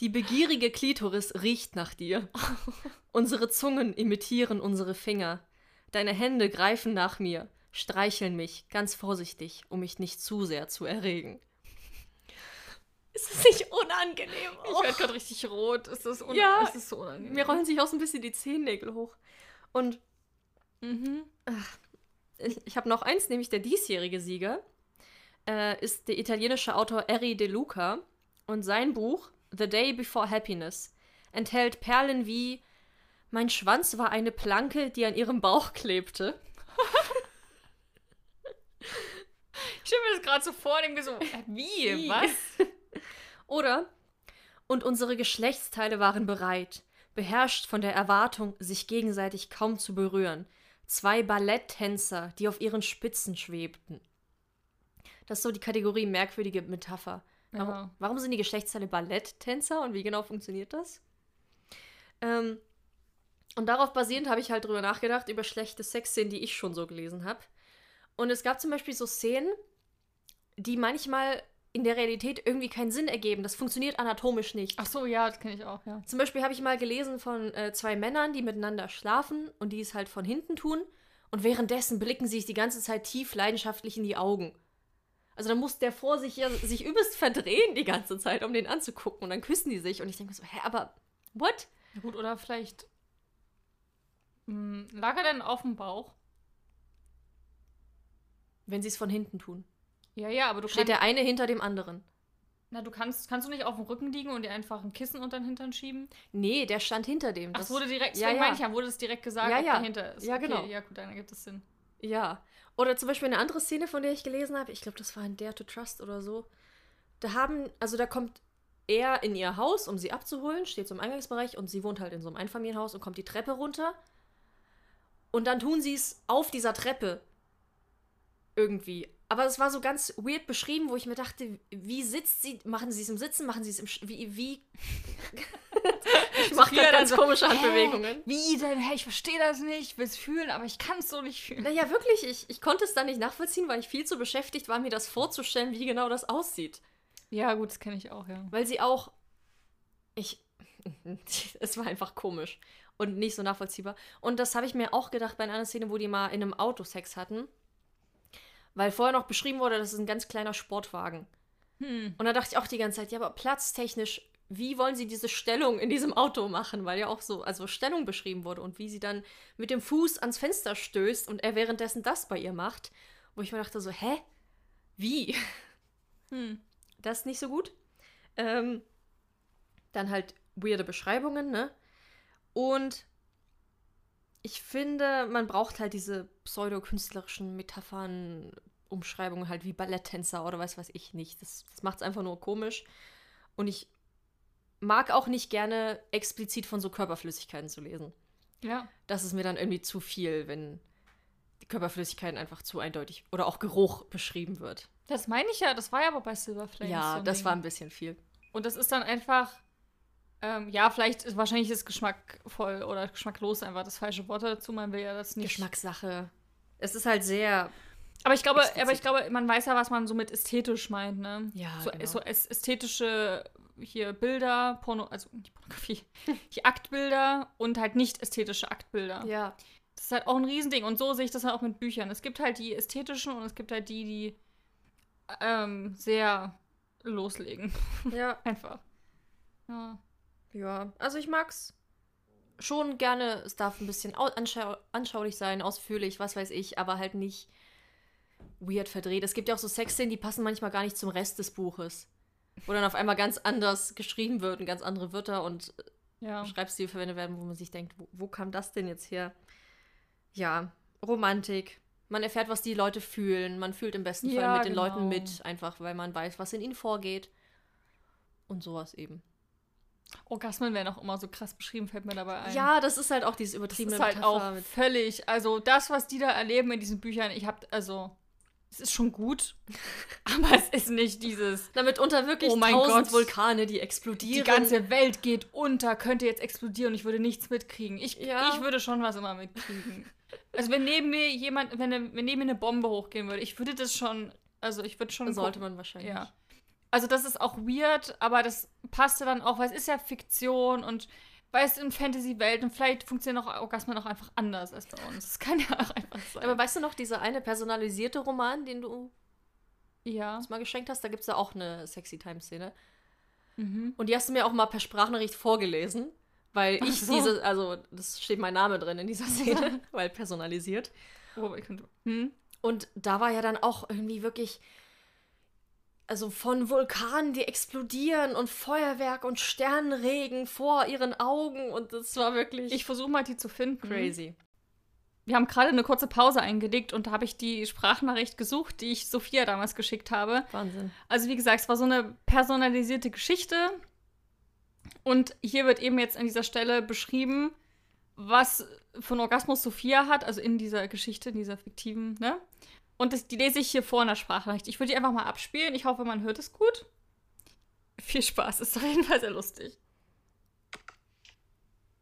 Die begierige Klitoris riecht nach dir. [LAUGHS] Unsere Zungen imitieren unsere Finger. Deine Hände greifen nach mir, streicheln mich, ganz vorsichtig, um mich nicht zu sehr zu erregen. Ist es nicht unangenehm? Ich werde gerade richtig rot. Ist, un Ja. ist so unangenehm. Mir rollen sich auch so ein bisschen die Zehennägel hoch. Und Mhm. ich, ich habe noch eins, nämlich der diesjährige Sieger äh, ist der italienische Autor Eri De Luca und sein Buch The Day Before Happiness enthält Perlen wie Mein Schwanz war eine Planke, die an ihrem Bauch klebte. [LAUGHS] Ich stelle mir das gerade so vor, mir so, äh, wie? [LAUGHS] Wie? Was? [LAUGHS] Oder Und unsere Geschlechtsteile waren bereit, beherrscht von der Erwartung, sich gegenseitig kaum zu berühren. Zwei Balletttänzer, die auf ihren Spitzen schwebten. Das ist so die Kategorie merkwürdige Metapher. Warum, Ja. warum sind die Geschlechtsteile Balletttänzer und wie genau funktioniert das? Ähm, und darauf basierend habe ich halt drüber nachgedacht, über schlechte Sexszenen, die ich schon so gelesen habe. Und es gab zum Beispiel so Szenen, die manchmal in der Realität irgendwie keinen Sinn ergeben. Das funktioniert anatomisch nicht. Ach so, ja, das kenne ich auch, ja. Zum Beispiel habe ich mal gelesen von äh, zwei Männern, die miteinander schlafen und die es halt von hinten tun. Und währenddessen blicken sie sich die ganze Zeit tief leidenschaftlich in die Augen. Also dann muss der vor sich ja sich übelst verdrehen die ganze Zeit, um den anzugucken. Und dann küssen die sich. Und ich denke mir so, hä, aber what? Ja, gut, oder vielleicht mh, lag er denn auf dem Bauch? Wenn sie es von hinten tun. Ja, ja, aber du Steht der eine hinter dem anderen. na, du kannst, kannst du nicht auf dem Rücken liegen und dir einfach ein Kissen unter den Hintern schieben? Nee, der stand hinter dem. Ach, Das- wurde direkt, ja, ja. meine ich ja, wurde es direkt gesagt, Ja, ob ja. dahinter ist. Ja, okay, genau. Ja, gut, dann ergibt es Sinn. Ja. Oder zum Beispiel eine andere Szene, von der ich gelesen habe, ich glaube, das war in Dare to Trust oder so. Da haben, also da kommt er in ihr Haus, um sie abzuholen, steht so im Eingangsbereich und sie wohnt halt in so einem Einfamilienhaus und kommt die Treppe runter. Und dann tun sie es auf dieser Treppe. Irgendwie. Aber es war so ganz weird beschrieben, wo ich mir dachte, wie sitzt sie? Machen sie es im Sitzen? Machen sie es im. Sch wie. wie? [LAUGHS] ich mache dann ganz so, komische hä? Handbewegungen. Wie denn? Hey, ich verstehe das nicht, ich will es fühlen, aber ich kann es so nicht fühlen. Naja, wirklich, ich, ich konnte es dann nicht nachvollziehen, weil ich viel zu beschäftigt war, mir das vorzustellen, wie genau das aussieht. Ja, gut, das kenne ich auch, ja. Weil sie auch. Ich. [LAUGHS] es war einfach komisch und nicht so nachvollziehbar. Und das habe ich mir auch gedacht bei einer Szene, wo die mal in einem Auto Sex hatten. Weil vorher noch beschrieben wurde, das ist ein ganz kleiner Sportwagen. Hm. Und da dachte ich auch die ganze Zeit, ja, aber platztechnisch, wie wollen sie diese Stellung in diesem Auto machen? Weil ja auch so, also Stellung beschrieben wurde und wie sie dann mit dem Fuß ans Fenster stößt und er währenddessen das bei ihr macht. Wo ich mir dachte so, hä? Wie? [LAUGHS] Hm. Das ist nicht so gut. Ähm, dann halt weirde Beschreibungen, ne? Und ich finde, man braucht halt diese pseudo-künstlerischen Metaphern, Umschreibungen halt wie Balletttänzer oder was weiß ich nicht. Das, das macht es einfach nur komisch. Und ich mag auch nicht gerne explizit von so Körperflüssigkeiten zu lesen. Ja. Das ist mir dann irgendwie zu viel, wenn die Körperflüssigkeiten einfach zu eindeutig oder auch Geruch beschrieben wird. Das meine ich ja, das war ja aber bei Silver Flames. ja, so das Ding. war ein bisschen viel. Und das ist dann einfach, ähm, ja, vielleicht ist wahrscheinlich ist geschmackvoll oder geschmacklos einfach das falsche Wort dazu. Man will ja das nicht. Geschmackssache. Es ist halt sehr. Aber ich glaube, Explizit. aber ich glaube, man weiß ja, was man so mit ästhetisch meint, ne? Ja, so, genau. so äs- ästhetische hier Bilder, Porno, also nicht Pornografie, [LAUGHS] die Aktbilder und halt nicht ästhetische Aktbilder. Ja. Das ist halt auch ein Riesending. Und so sehe ich das halt auch mit Büchern. Es gibt halt die ästhetischen und es gibt halt die, die ähm, sehr loslegen. [LAUGHS] Ja. Einfach. Ja. Ja. Also ich mag's schon gerne. Es darf ein bisschen au anschau anschaulich sein, ausführlich, was weiß ich, aber halt nicht weird verdreht. Es gibt ja auch so Sexszenen, die passen manchmal gar nicht zum Rest des Buches. Wo dann auf einmal ganz anders geschrieben wird und ganz andere Wörter und Ja. Schreibstil verwendet werden, wo man sich denkt, wo, wo kam das denn jetzt her? Ja, Romantik. Man erfährt, was die Leute fühlen. Man fühlt im besten Fall Ja, mit den genau. Leuten mit, einfach weil man weiß, was in ihnen vorgeht. Und sowas eben. Orgasmen werden auch immer so krass beschrieben, fällt mir dabei ein. Ja, das ist halt auch dieses das übertriebene ist halt Metapher auch völlig, also das, was die da erleben in diesen Büchern, ich hab, also, es ist schon gut, [LAUGHS] aber es ist nicht dieses, Damit unter wirklich Oh mein tausend Gott. Vulkane, die die explodieren. ganze Welt geht unter, könnte jetzt explodieren und ich würde nichts mitkriegen. Ich, Ja. ich würde schon was immer mitkriegen. Also wenn neben mir jemand, wenn, wenn neben mir eine Bombe hochgehen würde, ich würde das schon, also ich würde schon sollte man wahrscheinlich. Ja. Also das ist auch weird, aber das passte dann auch, weil es ist ja Fiktion und weil es in Fantasy-Welt und vielleicht funktionieren auch Orgasmen auch einfach anders als bei uns. Das kann ja auch einfach sein. Aber weißt du noch, dieser eine personalisierte Roman, den du ja. uns mal geschenkt hast, da gibt es ja auch eine Sexy Time-Szene. Mhm. Und die hast du mir auch mal per Sprachnachricht vorgelesen, weil Ach ich so. diese, also das steht mein Name drin in dieser Szene, [LAUGHS] weil personalisiert. Oh, ich könnte. Hm? Und da war ja dann auch irgendwie wirklich, also von Vulkanen, die explodieren und Feuerwerk und Sternregen vor ihren Augen und das war wirklich Ich versuche mal, die zu finden. crazy. Wir haben gerade eine kurze Pause eingelegt und da habe ich die Sprachnachricht gesucht, die ich Sophia damals geschickt habe. Wahnsinn. Also wie gesagt, es war so eine personalisierte Geschichte. Und hier wird eben jetzt an dieser Stelle beschrieben, was einen Orgasmus Sophia hat, also in dieser Geschichte, in dieser fiktiven, ne? Und das, die lese ich hier vor in der Sprachnachricht. Ich würde die einfach mal abspielen. Ich hoffe, man hört es gut. Viel Spaß, ist auf jeden Fall sehr lustig.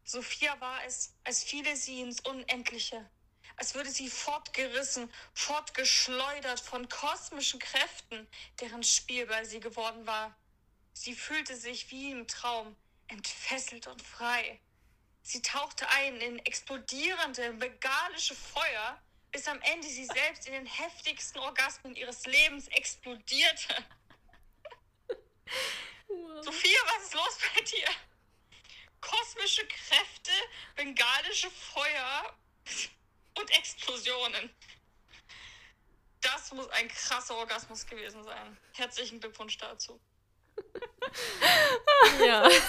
Sophia war es, als fiele sie ins Unendliche, als würde sie fortgerissen, fortgeschleudert von kosmischen Kräften, deren Spielball sie geworden war. Sie fühlte sich wie im Traum, entfesselt und frei. Sie tauchte ein in explodierende, begalische Feuer, bis am Ende sie selbst in den heftigsten Orgasmen ihres Lebens explodierte. Sophia, was ist los bei dir? Kosmische Kräfte, bengalische Feuer und Explosionen. Das muss ein krasser Orgasmus gewesen sein. Herzlichen Glückwunsch dazu. [LAUGHS] Ja. [LAUGHS]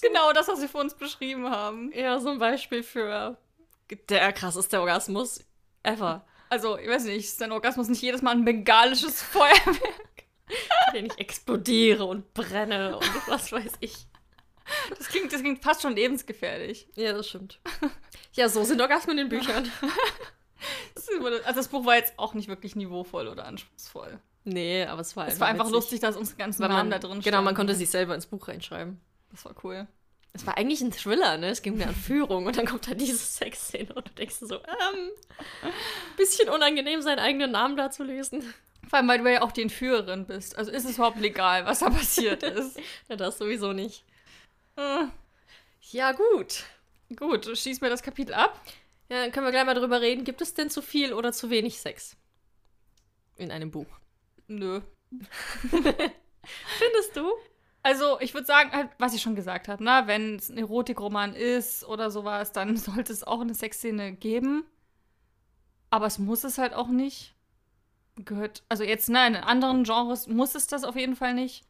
Genau das, was sie für uns beschrieben haben. ja, so ein Beispiel für der krasseste Orgasmus ever. Also, ich weiß nicht, ist dein Orgasmus nicht jedes Mal ein bengalisches [LAUGHS] Feuerwerk? den ich explodiere und brenne und was weiß ich. Das klingt, das klingt fast schon lebensgefährlich. Ja, das stimmt. Ja, so sind Orgasmen in Büchern. [LAUGHS] Das ist- Also das Buch war jetzt auch nicht wirklich niveauvoll oder anspruchsvoll. Nee, aber es war Es war einfach witzig. lustig, dass unsere ganzen Namen da drin Genau, man konnte sich selber ins Buch reinschreiben. Das war cool. Es war eigentlich ein Thriller, ne? Es ging mir an Führung und dann kommt da diese Sexszene und du denkst so, ähm, bisschen unangenehm, seinen eigenen Namen da zu lesen. Vor allem, weil du ja auch die Entführerin bist. Also ist es überhaupt legal, was da passiert ist. [LAUGHS] Ja, das sowieso nicht. Äh, Ja, gut. gut, schieß mir das Kapitel ab. Ja, dann können wir gleich mal drüber reden. Gibt es denn zu viel oder zu wenig Sex? In einem Buch. Nö. [LAUGHS] Findest du? Also, ich würde sagen, halt, was ich schon gesagt habe, ne? wenn es ein Erotikroman ist oder sowas, dann [LAUGHS] sollte es auch eine Sexszene geben. Aber es muss es halt auch nicht. Gehört, also jetzt, ne, in anderen Genres muss es das auf jeden Fall nicht.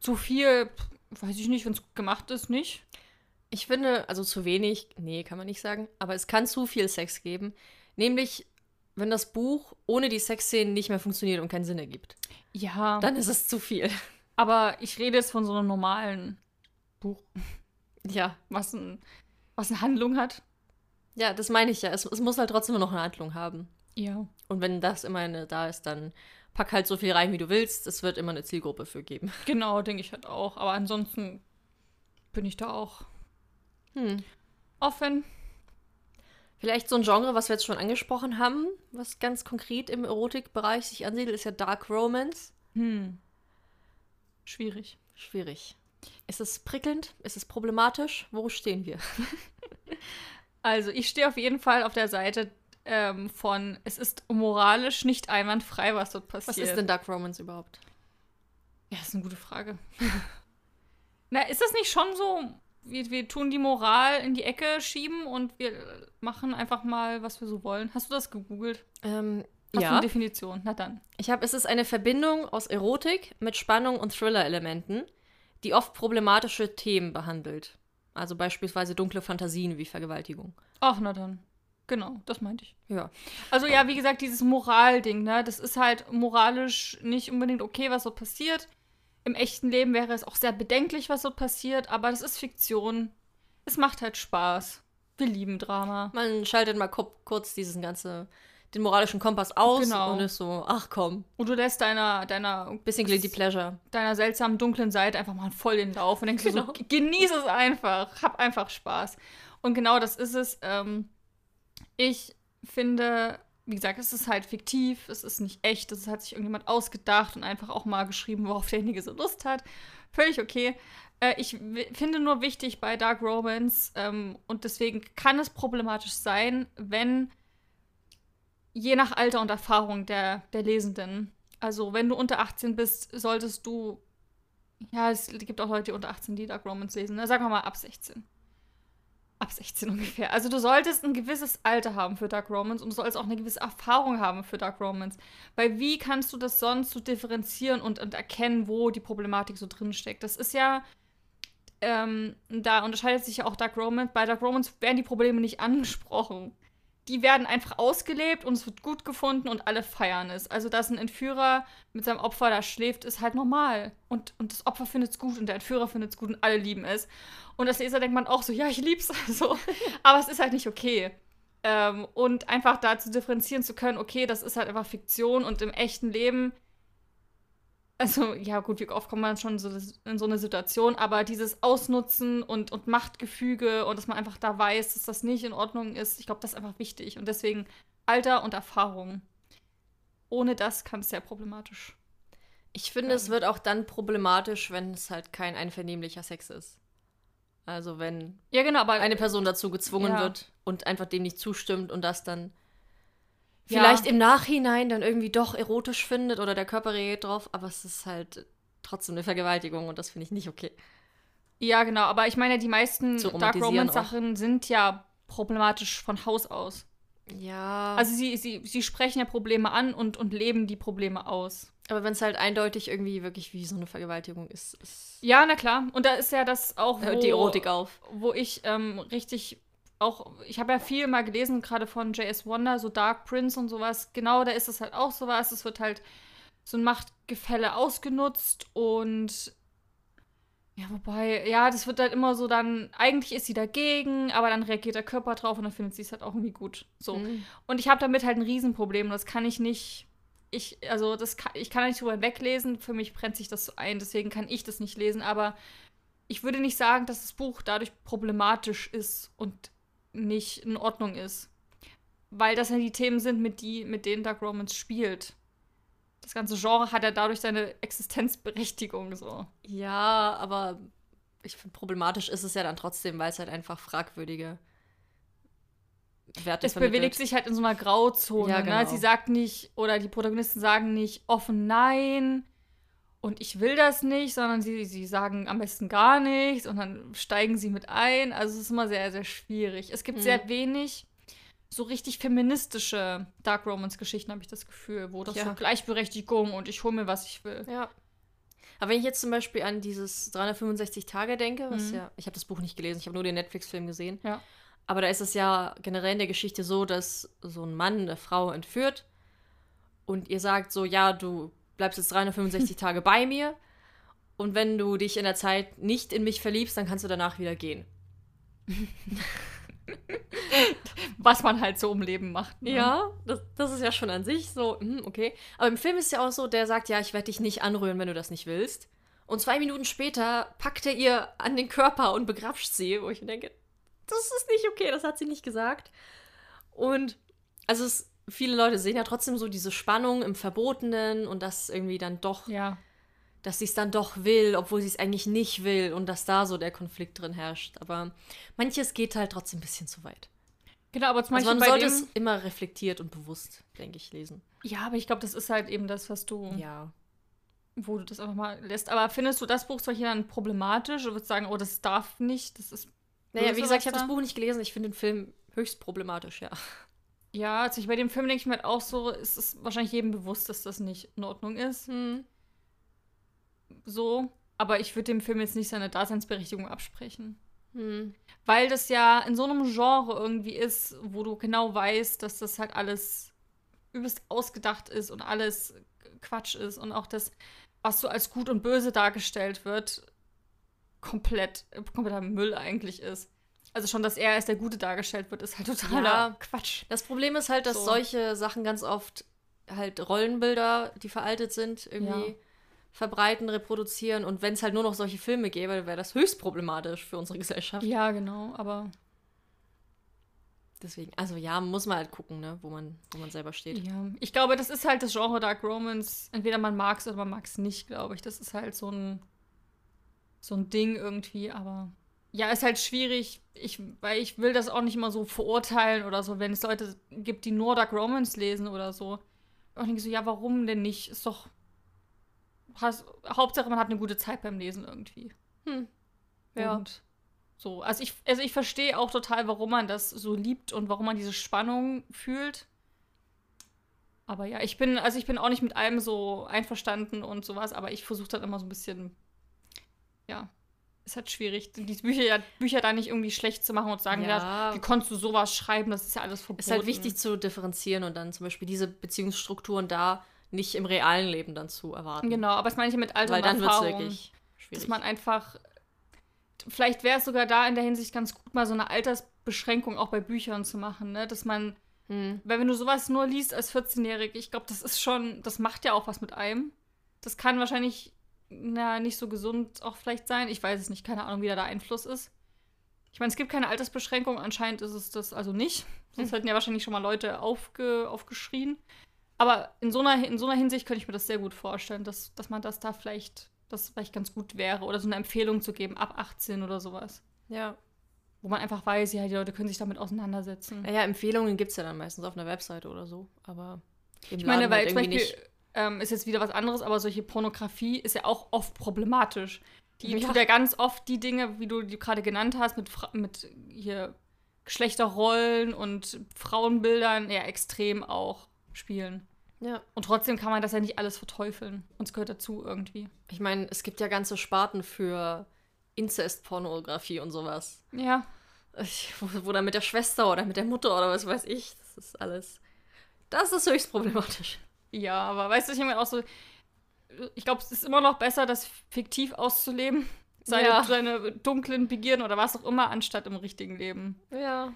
Zu viel, weiß ich nicht, wenn es gut gemacht ist, nicht. Ich finde, also zu wenig, nee, kann man nicht sagen, aber es kann zu viel Sex geben. Nämlich, wenn das Buch ohne die Sexszenen nicht mehr funktioniert und keinen Sinn ergibt. Ja. Dann ist es zu viel. Aber ich rede jetzt von so einem normalen Buch, [LAUGHS] Ja. was, ein, was eine Handlung hat. Ja, das meine ich ja. Es, es muss halt trotzdem noch eine Handlung haben. Ja. Und wenn das immer eine, da ist, dann pack halt so viel rein, wie du willst. Es wird immer eine Zielgruppe für geben. [LAUGHS] Genau, denke ich halt auch. Aber ansonsten bin ich da auch Hm. offen. Vielleicht so ein Genre, was wir jetzt schon angesprochen haben, was ganz konkret im Erotikbereich sich ansiedelt, ist ja Dark Romance. Hm. Schwierig. Schwierig. Ist es prickelnd? Ist es problematisch? Wo stehen wir? [LAUGHS] Also, ich stehe auf jeden Fall auf der Seite ähm, von, es ist moralisch nicht einwandfrei, was dort passiert. Was ist denn Dark Romance überhaupt? Ja, das ist eine gute Frage. [LAUGHS] Na, ist das nicht schon so, wir, wir tun die Moral in die Ecke schieben und wir machen einfach mal, was wir so wollen? Hast du das gegoogelt? Ähm, Hast du ja. eine Definition? Na dann. Ich habe, es ist eine Verbindung aus Erotik mit Spannung und Thriller-Elementen, die oft problematische Themen behandelt. Also beispielsweise dunkle Fantasien wie Vergewaltigung. Ach, na dann. Genau, das meinte ich. Ja. Also ja, wie gesagt, dieses Moralding, ne, das ist halt moralisch nicht unbedingt okay, was so passiert. Im echten Leben wäre es auch sehr bedenklich, was so passiert, aber das ist Fiktion. Es macht halt Spaß. Wir lieben Drama. Man schaltet mal ku- kurz diesen ganze, den moralischen Kompass aus Genau. und ist so, ach komm, Und du lässt deiner, deiner, bisschen Guilty Pleasure. deiner seltsamen dunklen Seite einfach mal voll den Lauf und denkst Genau. so, genieß es einfach, hab einfach Spaß. Und genau das ist es. Ähm, ich finde, wie gesagt, es ist halt fiktiv, es ist nicht echt, es hat sich irgendjemand ausgedacht und einfach auch mal geschrieben, worauf derjenige so Lust hat. Völlig okay. Äh, ich finde nur wichtig bei Dark Romance, ähm, und deswegen kann es problematisch sein, wenn je nach Alter und Erfahrung der, der Lesenden. Also, wenn du unter 18 bist, solltest du. Ja, es gibt auch Leute, die unter 18, die Dark Romance lesen. Ne? Sagen wir mal ab 16. Ab 16 [LAUGHS] ungefähr. Also, du solltest ein gewisses Alter haben für Dark Romance und du solltest auch eine gewisse Erfahrung haben für Dark Romance. Weil, wie kannst du das sonst so differenzieren und, und erkennen, wo die Problematik so drin steckt? Das ist ja. Ähm, da unterscheidet sich ja auch Dark Romance. Bei Dark Romance werden die Probleme nicht angesprochen die werden einfach ausgelebt und es wird gut gefunden und alle feiern es. Also, dass ein Entführer mit seinem Opfer da schläft, ist halt normal. Und, und das Opfer findet es gut und der Entführer findet es gut und alle lieben es. Und als Leser denkt man auch so, ja, ich lieb's [LAUGHS] also. Aber es ist halt nicht okay. Ähm, und einfach da zu differenzieren zu können, okay, das ist halt einfach Fiktion und im echten Leben. Also, ja, gut, wie oft kommt man schon so in so eine Situation, aber dieses Ausnutzen und, und Machtgefüge und dass man einfach da weiß, dass das nicht in Ordnung ist, ich glaube, das ist einfach wichtig. Und deswegen Alter und Erfahrung. Ohne das kann es sehr problematisch. Ich finde, es wird auch dann problematisch, wenn es halt kein einvernehmlicher Sex ist. Also wenn Ja, genau, aber eine Person dazu gezwungen Ja. wird und einfach dem nicht zustimmt und das dann Ja. vielleicht im Nachhinein dann irgendwie doch erotisch findet oder der Körper reagiert drauf, aber es ist halt trotzdem eine Vergewaltigung und das finde ich nicht okay. Ja, genau, aber ich meine, die meisten Dark romantisieren Romance-Sachen sind ja problematisch von Haus aus. Ja. Also sie, sie, sie sprechen ja Probleme an und, und leben die Probleme aus. aber wenn es halt eindeutig irgendwie wirklich wie so eine Vergewaltigung ist, ist Ja, na klar. Und da ist ja das auch, wo, hört die Erotik auf. wo ich ähm, richtig auch, ich habe ja viel mal gelesen, gerade von J.S. Wonder, so Dark Prince und sowas. Genau, da ist es halt auch sowas. Es wird halt so ein Machtgefälle ausgenutzt und ja, wobei, ja, das wird halt immer so dann, eigentlich ist sie dagegen, aber dann reagiert der Körper drauf und dann findet sie es halt auch irgendwie gut. So. Mhm. Und ich habe damit halt ein Riesenproblem. Das kann ich nicht. Ich, also, das kann, ich kann nicht drüber weglesen. Für mich brennt sich das so ein, deswegen kann ich das nicht lesen. Aber ich würde nicht sagen, dass das Buch dadurch problematisch ist und nicht in Ordnung ist. Weil das ja die Themen sind, mit, die, mit denen Dark Romance spielt. Das ganze Genre hat ja dadurch seine Existenzberechtigung so. Ja, aber ich finde, problematisch ist es ja dann trotzdem, weil es halt einfach fragwürdige Werte Es bewegt sich halt in so einer Grauzone. Ja, ne? genau. Sie sagt nicht, oder die Protagonisten sagen nicht offen nein und ich will das nicht, sondern sie, sie sagen am besten gar nichts und dann steigen sie mit ein. Also es ist immer sehr, sehr schwierig. Es gibt Mhm. sehr wenig so richtig feministische Dark Romance-Geschichten, habe ich das Gefühl, wo das Ja. so Gleichberechtigung und ich hole mir, was ich will. Ja. Aber wenn ich jetzt zum Beispiel an dieses 365 Tage denke, was Mhm. ja, ich habe das Buch nicht gelesen, ich habe nur den Netflix-Film gesehen. Ja. Aber da ist es ja generell in der Geschichte so, dass so ein Mann eine Frau entführt und ihr sagt so, ja, du bleibst jetzt 365 [LAUGHS] Tage bei mir und wenn du dich in der Zeit nicht in mich verliebst, dann kannst du danach wieder gehen. [LAUGHS] was man halt so im Leben macht. Ne? Ja, das, das ist ja schon an sich so, hm, okay. Aber im Film ist ja auch so, der sagt, ja, ich werde dich nicht anrühren, wenn du das nicht willst. Und zwei Minuten später packt er ihr an den Körper und begrapscht sie, wo ich mir denke, das ist nicht okay, das hat sie nicht gesagt. Und also es, viele Leute sehen ja trotzdem so diese Spannung im Verbotenen und das irgendwie dann doch, Ja. dass sie es dann doch will, obwohl sie es eigentlich nicht will und dass da so der Konflikt drin herrscht. Aber manches geht halt trotzdem ein bisschen zu weit. Genau, aber zum Also Beispiel man sollte es immer reflektiert und bewusst, denke ich, lesen. Ja, aber ich glaube, das ist halt eben das, was du, Ja. wo du das einfach mal lässt. Aber findest du das Buch zum Beispiel dann problematisch? Oder würdest sagen, oh, das darf nicht, das ist. Naja, wie gesagt, ich habe da- das Buch nicht gelesen. Ich finde den Film höchst problematisch, ja. Ja, also ich, bei dem Film denke ich mir halt auch so, es ist wahrscheinlich jedem bewusst, dass das nicht in Ordnung ist. Hm. So. Aber ich würde dem Film jetzt nicht seine Daseinsberechtigung absprechen. Hm. Weil das ja in so einem Genre irgendwie ist, wo du genau weißt, dass das halt alles übelst ausgedacht ist und alles Quatsch ist und auch das, was so als gut und böse dargestellt wird, komplett, kompletter Müll eigentlich ist. Also schon, dass er als der Gute dargestellt wird, ist halt totaler Ja. Quatsch. Das Problem ist halt, dass So. solche Sachen ganz oft halt Rollenbilder, die veraltet sind, irgendwie Ja. verbreiten, reproduzieren. Und wenn es halt nur noch solche Filme gäbe, wäre das höchst problematisch für unsere Gesellschaft. Ja, genau, aber Deswegen, also ja, muss man halt gucken, ne, wo man, wo man selber steht. ja. Ich glaube, das ist halt das Genre Dark Romance. Entweder man mag es oder man mag es nicht, glaube ich. Das ist halt so ein, so ein Ding irgendwie, aber ja, ist halt schwierig, ich, weil ich will das auch nicht immer so verurteilen oder so, wenn es Leute gibt, die nur Dark Romance lesen oder so. Und ich denke so, ja, warum denn nicht? Ist doch. Hast, Hauptsache, man hat eine gute Zeit beim Lesen irgendwie. Hm. Ja. Und so. Also ich, also ich verstehe auch total, warum man das so liebt und warum man diese Spannung fühlt. Aber ja, ich bin, also ich bin auch nicht mit allem so einverstanden und sowas, aber ich versuche dann immer so ein bisschen, ja, ist halt schwierig, die Bücher, Bücher da nicht irgendwie schlecht zu machen und zu sagen, ja. Ja. wie konntest du sowas schreiben, das ist ja alles verboten. Es ist halt wichtig zu differenzieren und dann zum Beispiel diese Beziehungsstrukturen da nicht im realen Leben dann zu erwarten. Genau, aber das meine ich mit Alter Weil und dann wird es wirklich schwierig. dass man einfach vielleicht wäre es sogar da in der Hinsicht ganz gut, mal so eine Altersbeschränkung auch bei Büchern zu machen, ne? Dass man, hm. weil wenn du sowas nur liest als 14-Jährig, ich glaube, das ist schon, das macht ja auch was mit einem. Das kann wahrscheinlich na, nicht so gesund auch vielleicht sein. Ich weiß es nicht, keine Ahnung, wie da der Einfluss ist. Ich meine, es gibt keine Altersbeschränkung, anscheinend ist es das also nicht. Sonst hätten ja wahrscheinlich schon mal Leute aufge, aufgeschrien. Aber in so, einer, in so einer Hinsicht könnte ich mir das sehr gut vorstellen, dass, dass man das da vielleicht, das vielleicht ganz gut wäre. Oder so eine Empfehlung zu geben, ab 18 oder sowas. Ja. Wo man einfach weiß, ja, die Leute können sich damit auseinandersetzen. Naja, Empfehlungen gibt es ja dann meistens auf einer Webseite oder so, aber im Ich meine, Laden weil halt zum Beispiel ähm, ist jetzt wieder was anderes, aber solche Pornografie ist ja auch oft problematisch. Die Ja. tut ja ganz oft die Dinge, wie du die gerade genannt hast, mit, Fra mit hier Geschlechterrollen und Frauenbildern ja extrem auch spielen. Ja. Und trotzdem kann man das ja nicht alles verteufeln. Und es gehört dazu irgendwie. Ich meine, es gibt ja ganze Sparten für Inzestpornografie und sowas. Ja. Ich, wo, wo dann mit der Schwester oder mit der Mutter oder was weiß ich, das ist alles. Das ist höchst problematisch. Ja, aber weißt du, ich meine auch so, ich glaube, es ist immer noch besser, das fiktiv auszuleben. [LAUGHS] Seine, Ja. seine dunklen Begierden oder was auch immer, anstatt im richtigen Leben. Ja.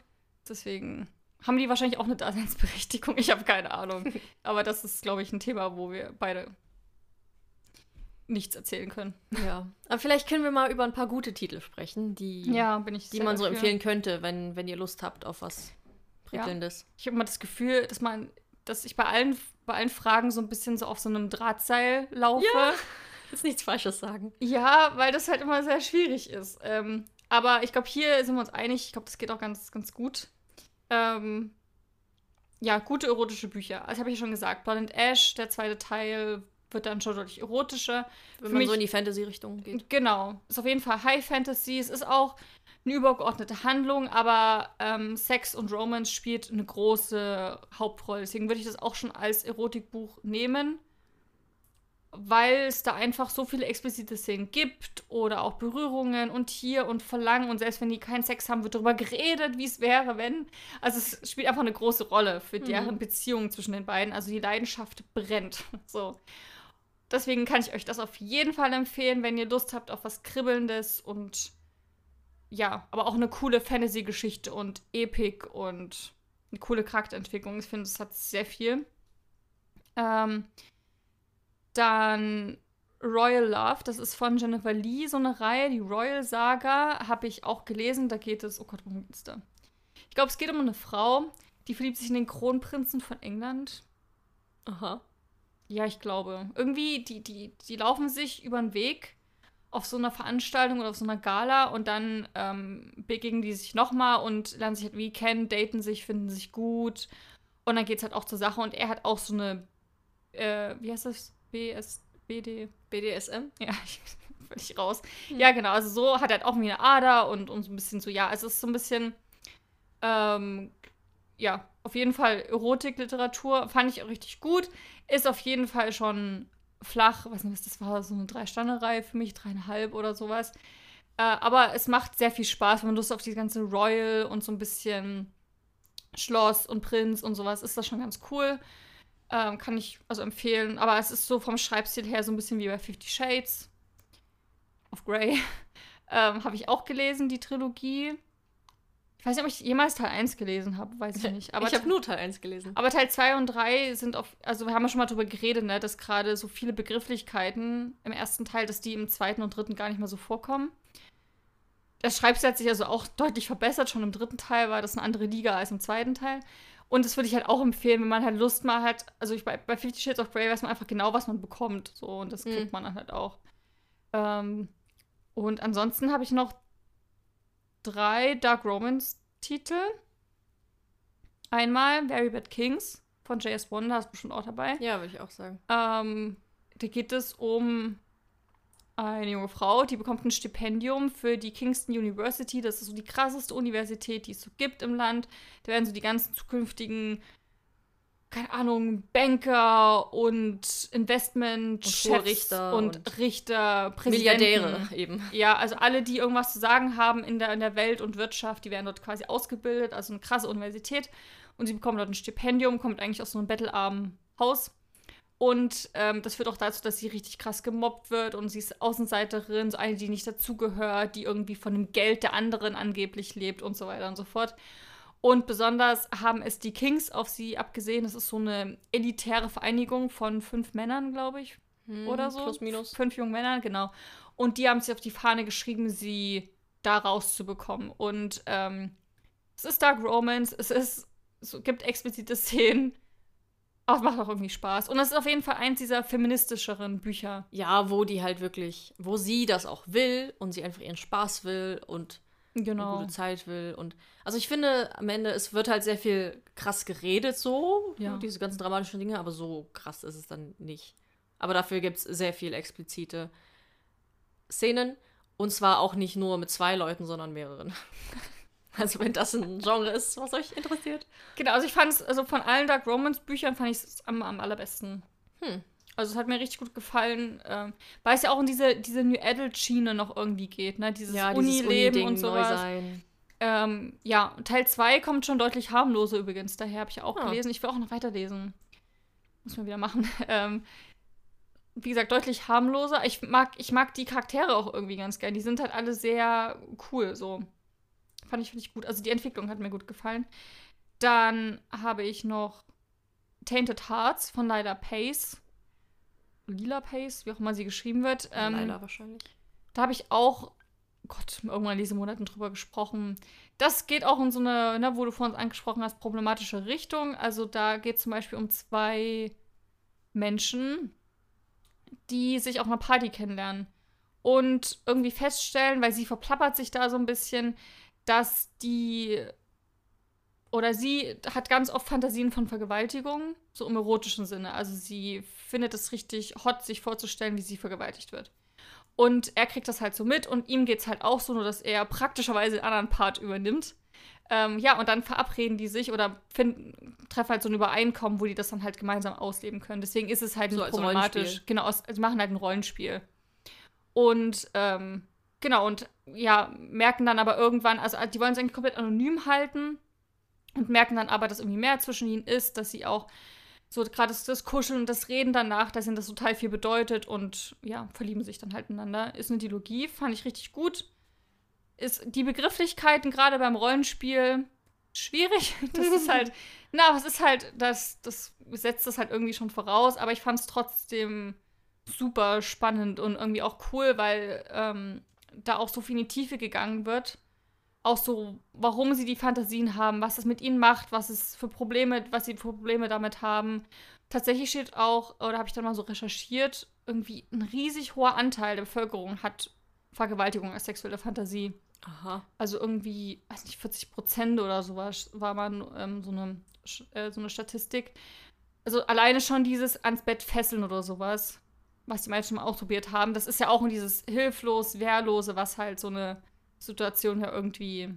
Deswegen haben die wahrscheinlich auch eine Daseinsberechtigung. Ich habe keine Ahnung. [LAUGHS] Aber das ist, glaube ich, ein Thema, wo wir beide nichts erzählen können. Ja. Aber vielleicht können wir mal über ein paar gute Titel sprechen, die, Ja, die man so dafür. empfehlen könnte, wenn, wenn ihr Lust habt auf was Prickelndes. Ich habe immer das Gefühl, dass man, dass ich bei allen, bei allen Fragen so ein bisschen so auf so einem Drahtseil laufe. Ja. Jetzt nichts Falsches sagen. Ja, weil das halt immer sehr schwierig ist. Ähm, aber ich glaube, hier sind wir uns einig. Ich glaube, das geht auch ganz, ganz gut. Ähm, ja, gute erotische Bücher. Also habe ich ja schon gesagt. Blood and Ash, der zweite Teil, wird dann schon deutlich erotischer. Wenn Für man mich- so in die Fantasy-Richtung geht. Genau. Ist auf jeden Fall High Fantasy. Es ist auch eine übergeordnete Handlung, aber ähm, Sex und Romance spielt eine große Hauptrolle. Deswegen würde ich das auch schon als Erotikbuch nehmen, weil es da einfach so viele explizite Szenen gibt oder auch Berührungen und hier und Verlangen und selbst wenn die keinen Sex haben, wird darüber geredet, wie es wäre, wenn. Also es spielt einfach eine große Rolle für deren Beziehung zwischen den beiden. Also die Leidenschaft brennt. [LAUGHS] So. Deswegen kann ich euch das auf jeden Fall empfehlen, wenn ihr Lust habt auf was Kribbelndes und ja, aber auch eine coole Fantasy-Geschichte und Epic und eine coole Charakterentwicklung. Ich finde, es hat sehr viel. Ähm, dann Royal Love, das ist von Jennifer Lee, so eine Reihe. Die Royal Saga habe ich auch gelesen. Da geht es, oh Gott, worum geht's da? Ich glaube, es geht um eine Frau, die verliebt sich in den Kronprinzen von England. Aha. Ja, ich glaube. Irgendwie, die, die, die laufen sich über den Weg auf so einer Veranstaltung oder auf so einer Gala und dann ähm, begegnen die sich nochmal und lernen sich halt wie kennen, daten sich, finden sich gut. Und dann geht es halt auch zur Sache und er hat auch so eine, äh, wie heißt das? BS, BD? BDSM? Ja, [LAUGHS] ich völlig raus. Ja, genau. Also so hat er halt auch irgendwie eine Ader und, und so ein bisschen so, ja, also es ist so ein bisschen, ähm, ja, auf jeden Fall Erotikliteratur. Fand ich auch richtig gut. Ist auf jeden Fall schon flach. Weiß nicht, was das war, so eine Drei-Sterne-Reihe für mich, dreieinhalb oder sowas. Äh, aber es macht sehr viel Spaß, wenn man Lust auf die ganze Royal und so ein bisschen Schloss und Prinz und sowas ist das schon ganz cool. Ähm, kann ich also empfehlen. Aber es ist so vom Schreibstil her so ein bisschen wie bei Fifty Shades of Grey. [LAUGHS] ähm, habe ich auch gelesen, die Trilogie. Ich weiß nicht, ob ich jemals Teil 1 gelesen habe, weiß ich nicht. Aber ich habe nur Teil 1 gelesen. aber Teil 2 und 3 sind auf, also wir haben ja schon mal drüber geredet, ne, dass gerade so viele Begrifflichkeiten im ersten Teil, dass die im zweiten und dritten gar nicht mehr so vorkommen. Das Schreibstil hat sich also auch deutlich verbessert. Schon im dritten Teil war das eine andere Liga als im zweiten Teil. Und das würde ich halt auch empfehlen, wenn man halt Lust mal hat. Also ich, bei, bei Fifty Shades of Grey weiß man einfach genau, was man bekommt. So, und das kriegt Mhm. man dann halt auch. Ähm, und ansonsten habe ich noch drei Dark Romance-Titel. Einmal Very Bad Kings von J.S. Wonder, ist bestimmt auch dabei. Ja, würde ich auch sagen. Ähm, da geht es um eine junge Frau, die bekommt ein Stipendium für die Kingston University. Das ist so die krasseste Universität, die es so gibt im Land. Da werden so die ganzen zukünftigen, keine Ahnung, Banker und Investment Und Richter und, und Richter, Präsidenten. Milliardäre eben. Ja, also alle, die irgendwas zu sagen haben in der, in der Welt und Wirtschaft, die werden dort quasi ausgebildet, also eine krasse Universität. Und sie bekommen dort ein Stipendium, kommt eigentlich aus so einem bettelarmen Haus. Und ähm, das führt auch dazu, dass sie richtig krass gemobbt wird und sie ist Außenseiterin, so eine, die nicht dazugehört, die irgendwie von dem Geld der anderen angeblich lebt und so weiter und so fort. Und besonders haben es die Kings auf sie abgesehen. Das ist so eine elitäre Vereinigung von fünf Männern, glaube ich, Hm, oder so. Plus, minus. Fünf jungen Männern, genau. Und die haben sich auf die Fahne geschrieben, sie da rauszubekommen. Und ähm, es ist Dark Romance, es ist, es gibt explizite Szenen. Aber es macht auch irgendwie Spaß. Und es ist auf jeden Fall eins dieser feministischeren Bücher. Ja, wo die halt wirklich, wo sie das auch will und sie einfach ihren Spaß will und eine Genau. gute Zeit will. Und also ich finde, am Ende, es wird halt sehr viel krass geredet, so, Ja. diese ganzen dramatischen Dinge, aber so krass ist es dann nicht. Aber dafür gibt es sehr viel explizite Szenen. Und zwar auch nicht nur mit zwei Leuten, sondern mehreren. [LAUGHS] Also wenn das ein Genre ist, was euch interessiert. Genau, also ich fand es, also von allen Dark Romance Büchern fand ich es am, am allerbesten. Hm. Also es hat mir richtig gut gefallen, ähm, weil es ja auch in diese, diese New Adult Schiene noch irgendwie geht, ne? Dieses dieses Unileben Uni-Ding, und sowas. Ähm, ja, Teil 2 kommt schon deutlich harmloser übrigens. Daher habe ich auch Ah. gelesen. Ich will auch noch weiterlesen. Muss man wieder machen. [LAUGHS] Ähm, wie gesagt, deutlich harmloser. Ich mag, ich mag die Charaktere auch irgendwie ganz gern. Die sind halt alle sehr cool, so. Fand ich, finde ich gut. Also die Entwicklung hat mir gut gefallen. Dann habe ich noch Tainted Hearts von Lila Pace. Lila Pace, wie auch immer sie geschrieben wird. Ähm, Leider wahrscheinlich. da habe ich auch, Gott, irgendwann in diesen Monaten drüber gesprochen. Das geht auch in so eine, ne, wo du vor uns angesprochen hast, problematische Richtung. Also da geht es zum Beispiel um zwei Menschen, die sich auf einer Party kennenlernen und irgendwie feststellen, weil sie verplappert sich da so ein bisschen, dass die oder sie hat ganz oft Fantasien von Vergewaltigung, so im erotischen Sinne. Also sie findet es richtig hot, sich vorzustellen, wie sie vergewaltigt wird. Und er kriegt das halt so mit und ihm geht es halt auch so, nur dass er praktischerweise den anderen Part übernimmt. Ähm, ja, und dann verabreden die sich oder finden, treffen halt so ein Übereinkommen, wo die das dann halt gemeinsam ausleben können. Deswegen ist es halt So problematisch. Rollenspiel. Genau, aus, also machen halt ein Rollenspiel. Und ähm, genau, und ja, merken dann aber irgendwann, also die wollen es eigentlich komplett anonym halten und merken dann aber, dass irgendwie mehr zwischen ihnen ist, dass sie auch so gerade das, das Kuscheln und das Reden danach, dass ihnen das total viel bedeutet und ja, verlieben sich dann halt ineinander. Ist eine Dilogie, fand ich richtig gut. Ist die Begrifflichkeiten gerade beim Rollenspiel schwierig. [LAUGHS] Das ist halt, [LAUGHS] na, aber es ist halt, das, das setzt das halt irgendwie schon voraus, aber ich fand es trotzdem super spannend und irgendwie auch cool, weil ähm, da auch so viel in die Tiefe gegangen wird. Auch so, warum sie die Fantasien haben, was das mit ihnen macht, was es für Probleme, was sie für Probleme damit haben. Tatsächlich steht auch, oder habe ich dann mal so recherchiert, irgendwie ein riesig hoher Anteil der Bevölkerung hat Vergewaltigung als sexuelle Fantasie. Aha. Also irgendwie, weiß nicht, 40 Prozent oder sowas war man ähm, so, eine, äh, so eine Statistik. Also alleine schon dieses ans Bett fesseln oder sowas, was die meisten schon mal ausprobiert haben, das ist ja auch in dieses hilflos, wehrlose, was halt so eine Situation ja irgendwie.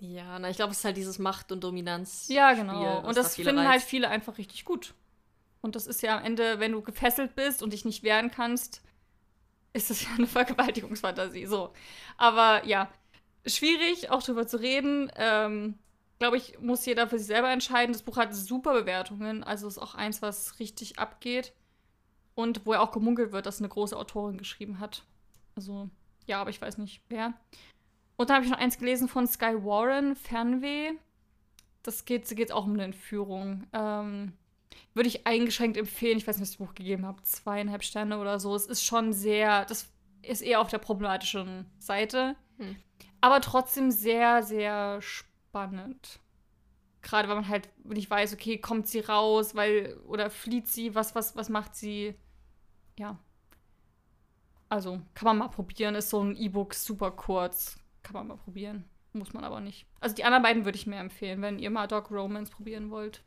Ja, na, ich glaube, es ist halt dieses Macht- und Dominanz. Ja, genau. Und das finden reizt. halt viele einfach richtig gut. Und das ist ja am Ende, wenn du gefesselt bist und dich nicht wehren kannst, ist das [LAUGHS] ja eine Vergewaltigungsfantasie. So. Aber ja, schwierig, auch darüber zu reden. Ähm, Glaube ich, muss jeder für sich selber entscheiden. Das Buch hat super Bewertungen. Also ist auch eins, was richtig abgeht. Und wo ja auch gemunkelt wird, dass eine große Autorin geschrieben hat. Also, ja, aber ich weiß nicht wer. Und dann habe ich noch eins gelesen von Sky Warren, Fernweh. Das geht, geht auch um eine Entführung. Ähm, würde ich eingeschränkt empfehlen. Ich weiß nicht, was ich das Buch gegeben habe. Zweieinhalb Sterne oder so. Es ist schon sehr, das ist eher auf der problematischen Seite. Hm. Aber trotzdem sehr, sehr spannend. Gerade weil man halt nicht weiß, okay, kommt sie raus, weil, oder flieht sie, was, was, was macht sie? Ja. Also, kann man mal probieren. Ist so ein E-Book super kurz. Kann man mal probieren. Muss man aber nicht. Also die anderen beiden würde ich mehr empfehlen, wenn ihr mal Dog Romance probieren wollt.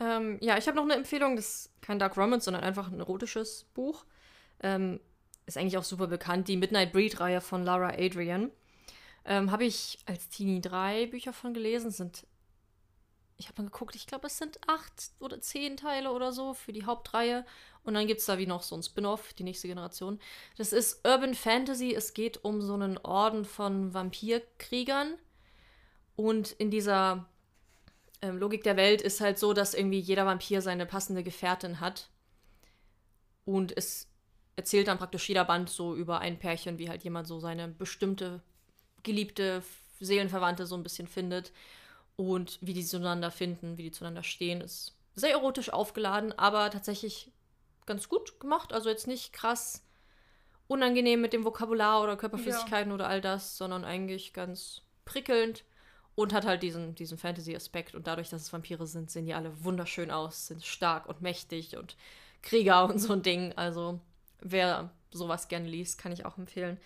Ähm, ja, ich habe noch eine Empfehlung. Das ist kein Dark Romance, sondern einfach ein erotisches Buch. Ähm, ist eigentlich auch super bekannt. Die Midnight Breed-Reihe von Laura Adrian. Ähm, habe ich als Teenie drei Bücher von gelesen. Sind, ich habe mal geguckt, ich glaube, es sind acht oder zehn Teile oder so für die Hauptreihe. Und dann gibt es da wie noch so ein Spin-off, die nächste Generation. Das ist Urban Fantasy. Es geht um so einen Orden von Vampirkriegern. Und in dieser ähm, Logik der Welt ist halt so, dass irgendwie jeder Vampir seine passende Gefährtin hat. Und es erzählt dann praktisch jeder Band so über ein Pärchen, wie halt jemand so seine bestimmte, geliebte Seelenverwandte so ein bisschen findet. Und wie die zueinander finden, wie die zueinander stehen, ist sehr erotisch aufgeladen, aber tatsächlich ganz gut gemacht. Also jetzt nicht krass unangenehm mit dem Vokabular oder Körperflüssigkeiten ja. oder all das, sondern eigentlich ganz prickelnd. Und hat halt diesen, diesen Fantasy-Aspekt. Und dadurch, dass es Vampire sind, sehen die alle wunderschön aus, sind stark und mächtig und Krieger [LAUGHS] und so ein Ding. Also, wer sowas gerne liest, kann ich auch empfehlen.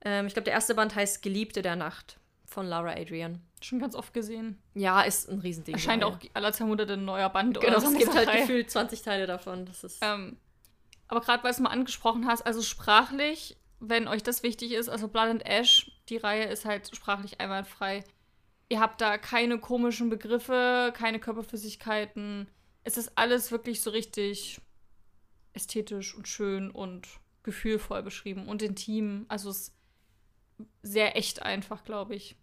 Ähm, ich glaube, der erste Band heißt Geliebte der Nacht von Laura Adrian. Schon ganz oft gesehen. Ja, ist ein Riesending. Erscheint auch aller zwei Monate ein neuer Band genau, oder so. es gibt halt gefühlt 20 Teile davon. Das ist. Ähm, aber gerade weil du es mal angesprochen hast, also sprachlich, wenn euch das wichtig ist, also Blood and Ash, die Reihe ist halt sprachlich einwandfrei. Ihr habt da keine komischen Begriffe, keine Körperflüssigkeiten. Es ist alles wirklich so richtig ästhetisch und schön und gefühlvoll beschrieben und intim. Also es ist sehr echt einfach, glaube ich.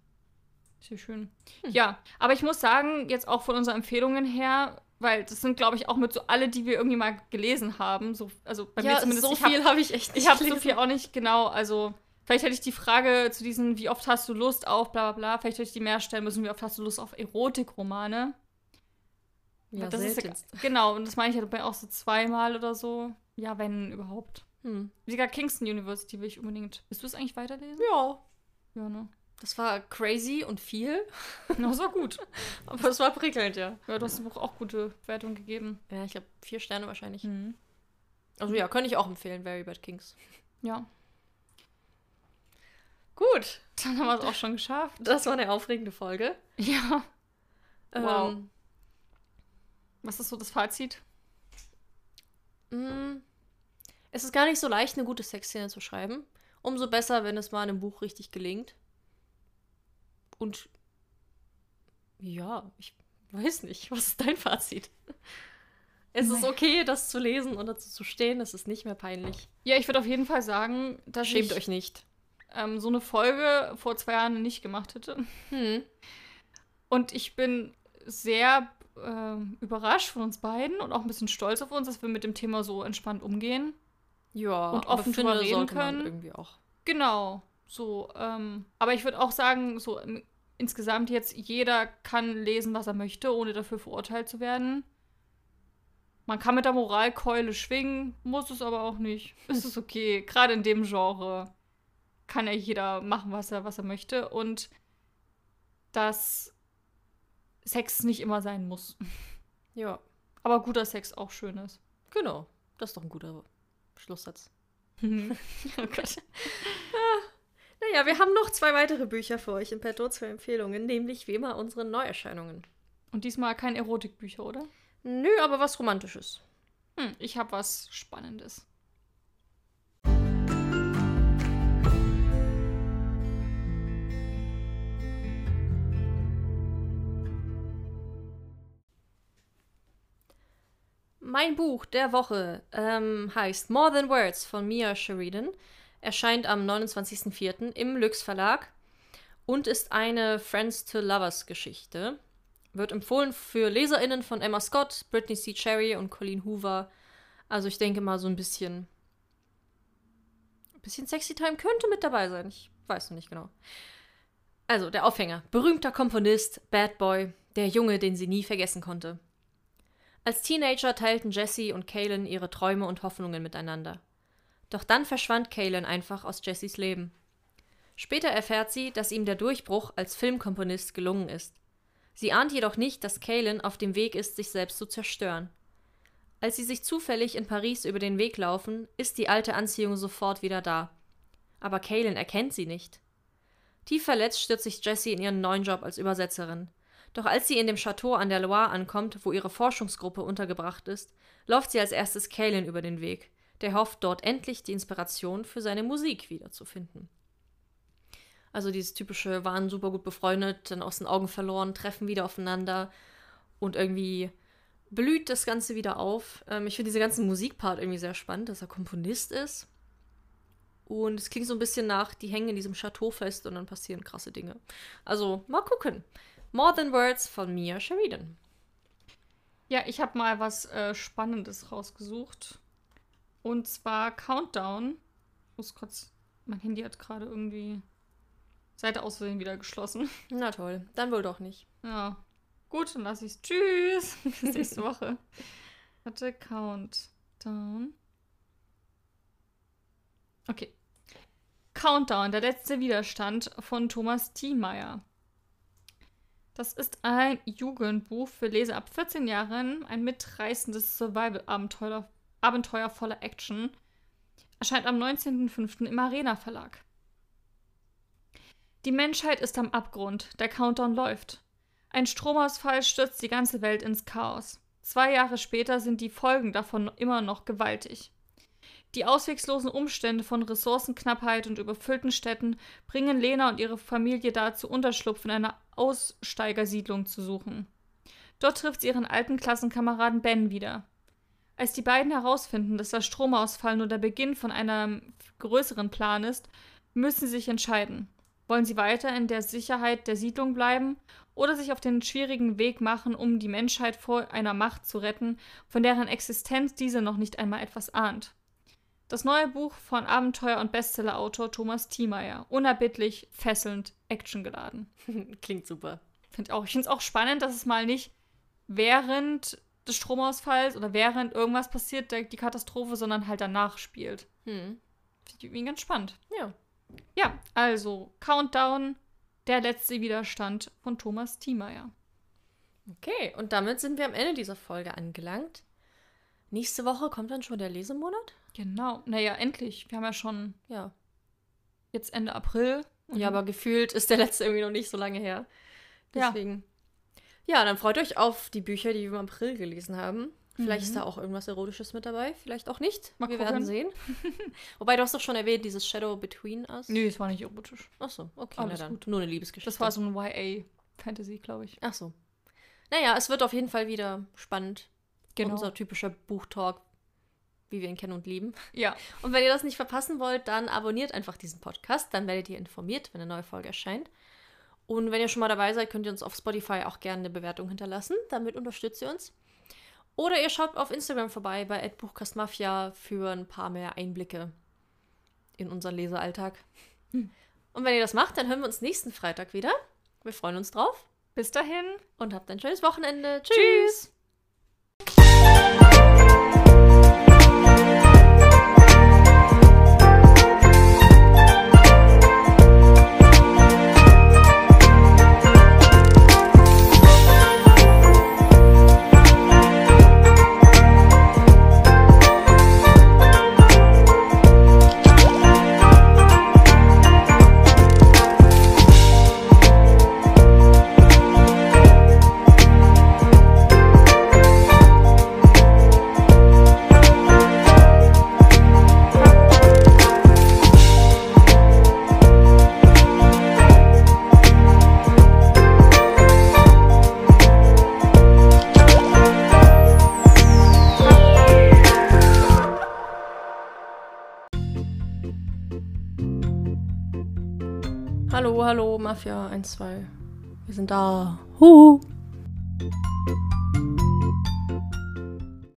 Sehr schön. Hm. Ja, aber ich muss sagen, jetzt auch von unseren Empfehlungen her, weil das sind, glaube ich, auch mit so alle, die wir irgendwie mal gelesen haben. So, also bei ja, mir zumindest. So viel habe ich echt nicht. Ich habe so viel auch nicht genau. Also Vielleicht hätte ich die Frage zu diesen, wie oft hast du Lust auf bla bla bla, vielleicht hätte ich die mehr stellen müssen, wie oft hast du Lust auf Erotikromane? Ja, das ist ja, [LAUGHS] genau, und das meine ich ja auch so zweimal oder so. Ja, wenn überhaupt. Hm. Sogar Kingston University will ich unbedingt. Willst du es eigentlich weiterlesen? Ja. Ja, ne? Das war crazy und viel. Na, [LAUGHS] das war gut. [LAUGHS] Aber es war prickelnd, ja. Ja, du hast dem Buch auch gute Wertung gegeben. Ja, ich glaube vier Sterne wahrscheinlich. Mhm. Also ja, könnte ich auch empfehlen, Very Bad Kings. Ja. Gut. Dann haben wir es auch schon geschafft. Das war eine aufregende Folge. Ja. Ähm, wow. Was ist so das Fazit? Mm, es ist gar nicht so leicht, eine gute Sexszene zu schreiben. Umso besser, wenn es mal in einem Buch richtig gelingt. Und ja, ich weiß nicht. [LAUGHS] Was ist dein Fazit? Es ist okay, das zu lesen und dazu zu stehen. Es ist nicht mehr peinlich. Ja, ich würde auf jeden Fall sagen, dass Schämt ich, euch nicht ähm, so eine Folge vor zwei Jahren nicht gemacht hätte. Hm. Und ich bin sehr äh, überrascht von uns beiden und auch ein bisschen stolz auf uns, dass wir mit dem Thema so entspannt umgehen. Ja, und offen drüber reden können. irgendwie auch. Genau. So, ähm, aber ich würde auch sagen, so im insgesamt jetzt jeder kann lesen, was er möchte, ohne dafür verurteilt zu werden. Man kann mit der Moralkeule schwingen, muss es aber auch nicht. [LAUGHS] Ist es okay. Gerade in dem Genre kann ja jeder machen, was er, was er möchte. Und dass Sex nicht immer sein muss. Ja, Aber guter Sex auch schön ist. genau. Das ist doch ein guter Schlusssatz. [LAUGHS] oh [LAUGHS] Gott. Naja, wir haben noch zwei weitere Bücher für euch im Petto, zwei Empfehlungen, nämlich wie immer unsere Neuerscheinungen. Und diesmal kein Erotikbücher, oder? Nö, aber was Romantisches. Hm, ich habe was Spannendes. Mein Buch der Woche ähm, heißt More Than Words von Mia Sheridan, erscheint am 29.04. im Lüx Verlag und ist eine Friends to Lovers Geschichte. Wird empfohlen für LeserInnen von Emma Scott, Brittany C. Cherry und Colleen Hoover. Also ich denke mal so ein bisschen. Ein bisschen Sexy Time könnte mit dabei sein. Ich weiß noch nicht genau. Also, der Aufhänger. Berühmter Komponist, Bad Boy, der Junge, den sie nie vergessen konnte. Als Teenager teilten Jessie und Kaylin ihre Träume und Hoffnungen miteinander. Doch dann verschwand Kaylin einfach aus Jessies Leben. Später erfährt sie, dass ihm der Durchbruch als Filmkomponist gelungen ist. Sie ahnt jedoch nicht, dass Kaylin auf dem Weg ist, sich selbst zu zerstören. Als sie sich zufällig in Paris über den Weg laufen, ist die alte Anziehung sofort wieder da. Aber Kaylin erkennt sie nicht. Tief verletzt stürzt sich Jessie in ihren neuen Job als Übersetzerin. Doch als sie in dem Chateau an der Loire ankommt, wo ihre Forschungsgruppe untergebracht ist, läuft sie als erstes Kaylin über den Weg, der hofft, dort endlich die Inspiration für seine Musik wiederzufinden. Also dieses typische, waren super gut befreundet, dann aus den Augen verloren, treffen wieder aufeinander und irgendwie blüht das Ganze wieder auf. Ähm, ich finde diese ganzen Musikpart irgendwie sehr spannend, dass er Komponist ist. Und es klingt so ein bisschen nach, die hängen in diesem Chateau fest und dann passieren krasse Dinge. Also mal gucken. More Than Words von Mia Sheridan. Ja, ich habe mal was äh, Spannendes rausgesucht. Und zwar Countdown. Ich muss kurz. Mein Handy hat gerade irgendwie Seite aus Versehen wieder geschlossen. [LAUGHS] Na toll, dann wohl doch nicht. Ja. Gut, dann lasse ich es. Tschüss. [LAUGHS] Bis nächste Woche. Warte, Countdown. Okay. Countdown, der letzte Widerstand von Thomas Thiemeyer. Das ist ein Jugendbuch für Leser ab 14 Jahren, ein mitreißendes Survival-Abenteuer Abenteuer voller Action. Erscheint am 19.05. im Arena Verlag. Die Menschheit ist am Abgrund, der Countdown läuft. Ein Stromausfall stürzt die ganze Welt ins Chaos. Zwei Jahre später sind die Folgen davon immer noch gewaltig. Die ausweglosen Umstände von Ressourcenknappheit und überfüllten Städten bringen Lena und ihre Familie dazu, Unterschlupf in einer Aussteigersiedlung zu suchen. Dort trifft sie ihren alten Klassenkameraden Ben wieder. Als die beiden herausfinden, dass der Stromausfall nur der Beginn von einem größeren Plan ist, müssen sie sich entscheiden. Wollen sie weiter in der Sicherheit der Siedlung bleiben oder sich auf den schwierigen Weg machen, um die Menschheit vor einer Macht zu retten, von deren Existenz diese noch nicht einmal etwas ahnt? Das neue Buch von Abenteuer- und Bestsellerautor Thomas Thiemeyer. Unerbittlich, fesselnd, actiongeladen. [LAUGHS] Klingt super. Find auch, ich finde es auch spannend, dass es mal nicht während des Stromausfalls oder während irgendwas passiert, der, die Katastrophe, sondern halt danach spielt. Hm. Finde ich irgendwie ganz spannend. Ja. Ja, also Countdown, der letzte Widerstand von Thomas Thiemeyer. Okay, und damit sind wir am Ende dieser Folge angelangt. Nächste Woche kommt dann schon der Lesemonat? Genau. Naja, endlich. Wir haben ja schon Ja. jetzt Ende April. Ja, aber gefühlt ist der letzte irgendwie noch nicht so lange her. Deswegen. Ja, dann freut euch auf die Bücher, die wir im April gelesen haben. Vielleicht ist Mhm. da auch irgendwas Erotisches mit dabei, vielleicht auch nicht. Mal wir gucken. werden sehen. [LAUGHS] Wobei du hast doch schon erwähnt, dieses Shadow Between Us. Nö, es war nicht erotisch. Ach so, okay, Alles na dann. gut. Nur eine Liebesgeschichte. Das war so ein YA-Fantasy, glaube ich. Ach so. Naja, es wird auf jeden Fall wieder spannend. Genau. Unser typischer Buchtalk, wie wir ihn kennen und lieben. Ja. Und wenn ihr das nicht verpassen wollt, dann abonniert einfach diesen Podcast. Dann werdet ihr informiert, wenn eine neue Folge erscheint. Und wenn ihr schon mal dabei seid, könnt ihr uns auf Spotify auch gerne eine Bewertung hinterlassen. Damit unterstützt ihr uns. Oder ihr schaut auf Instagram vorbei bei @buchkastmafia für ein paar mehr Einblicke in unseren Lesealltag. Hm. Und wenn ihr das macht, dann hören wir uns nächsten Freitag wieder Wir freuen uns drauf Bis dahin. und habt ein schönes Wochenende. Tschüss. Tschüss. Hallo, Mafia 1, 2. Wir sind da. Huhu.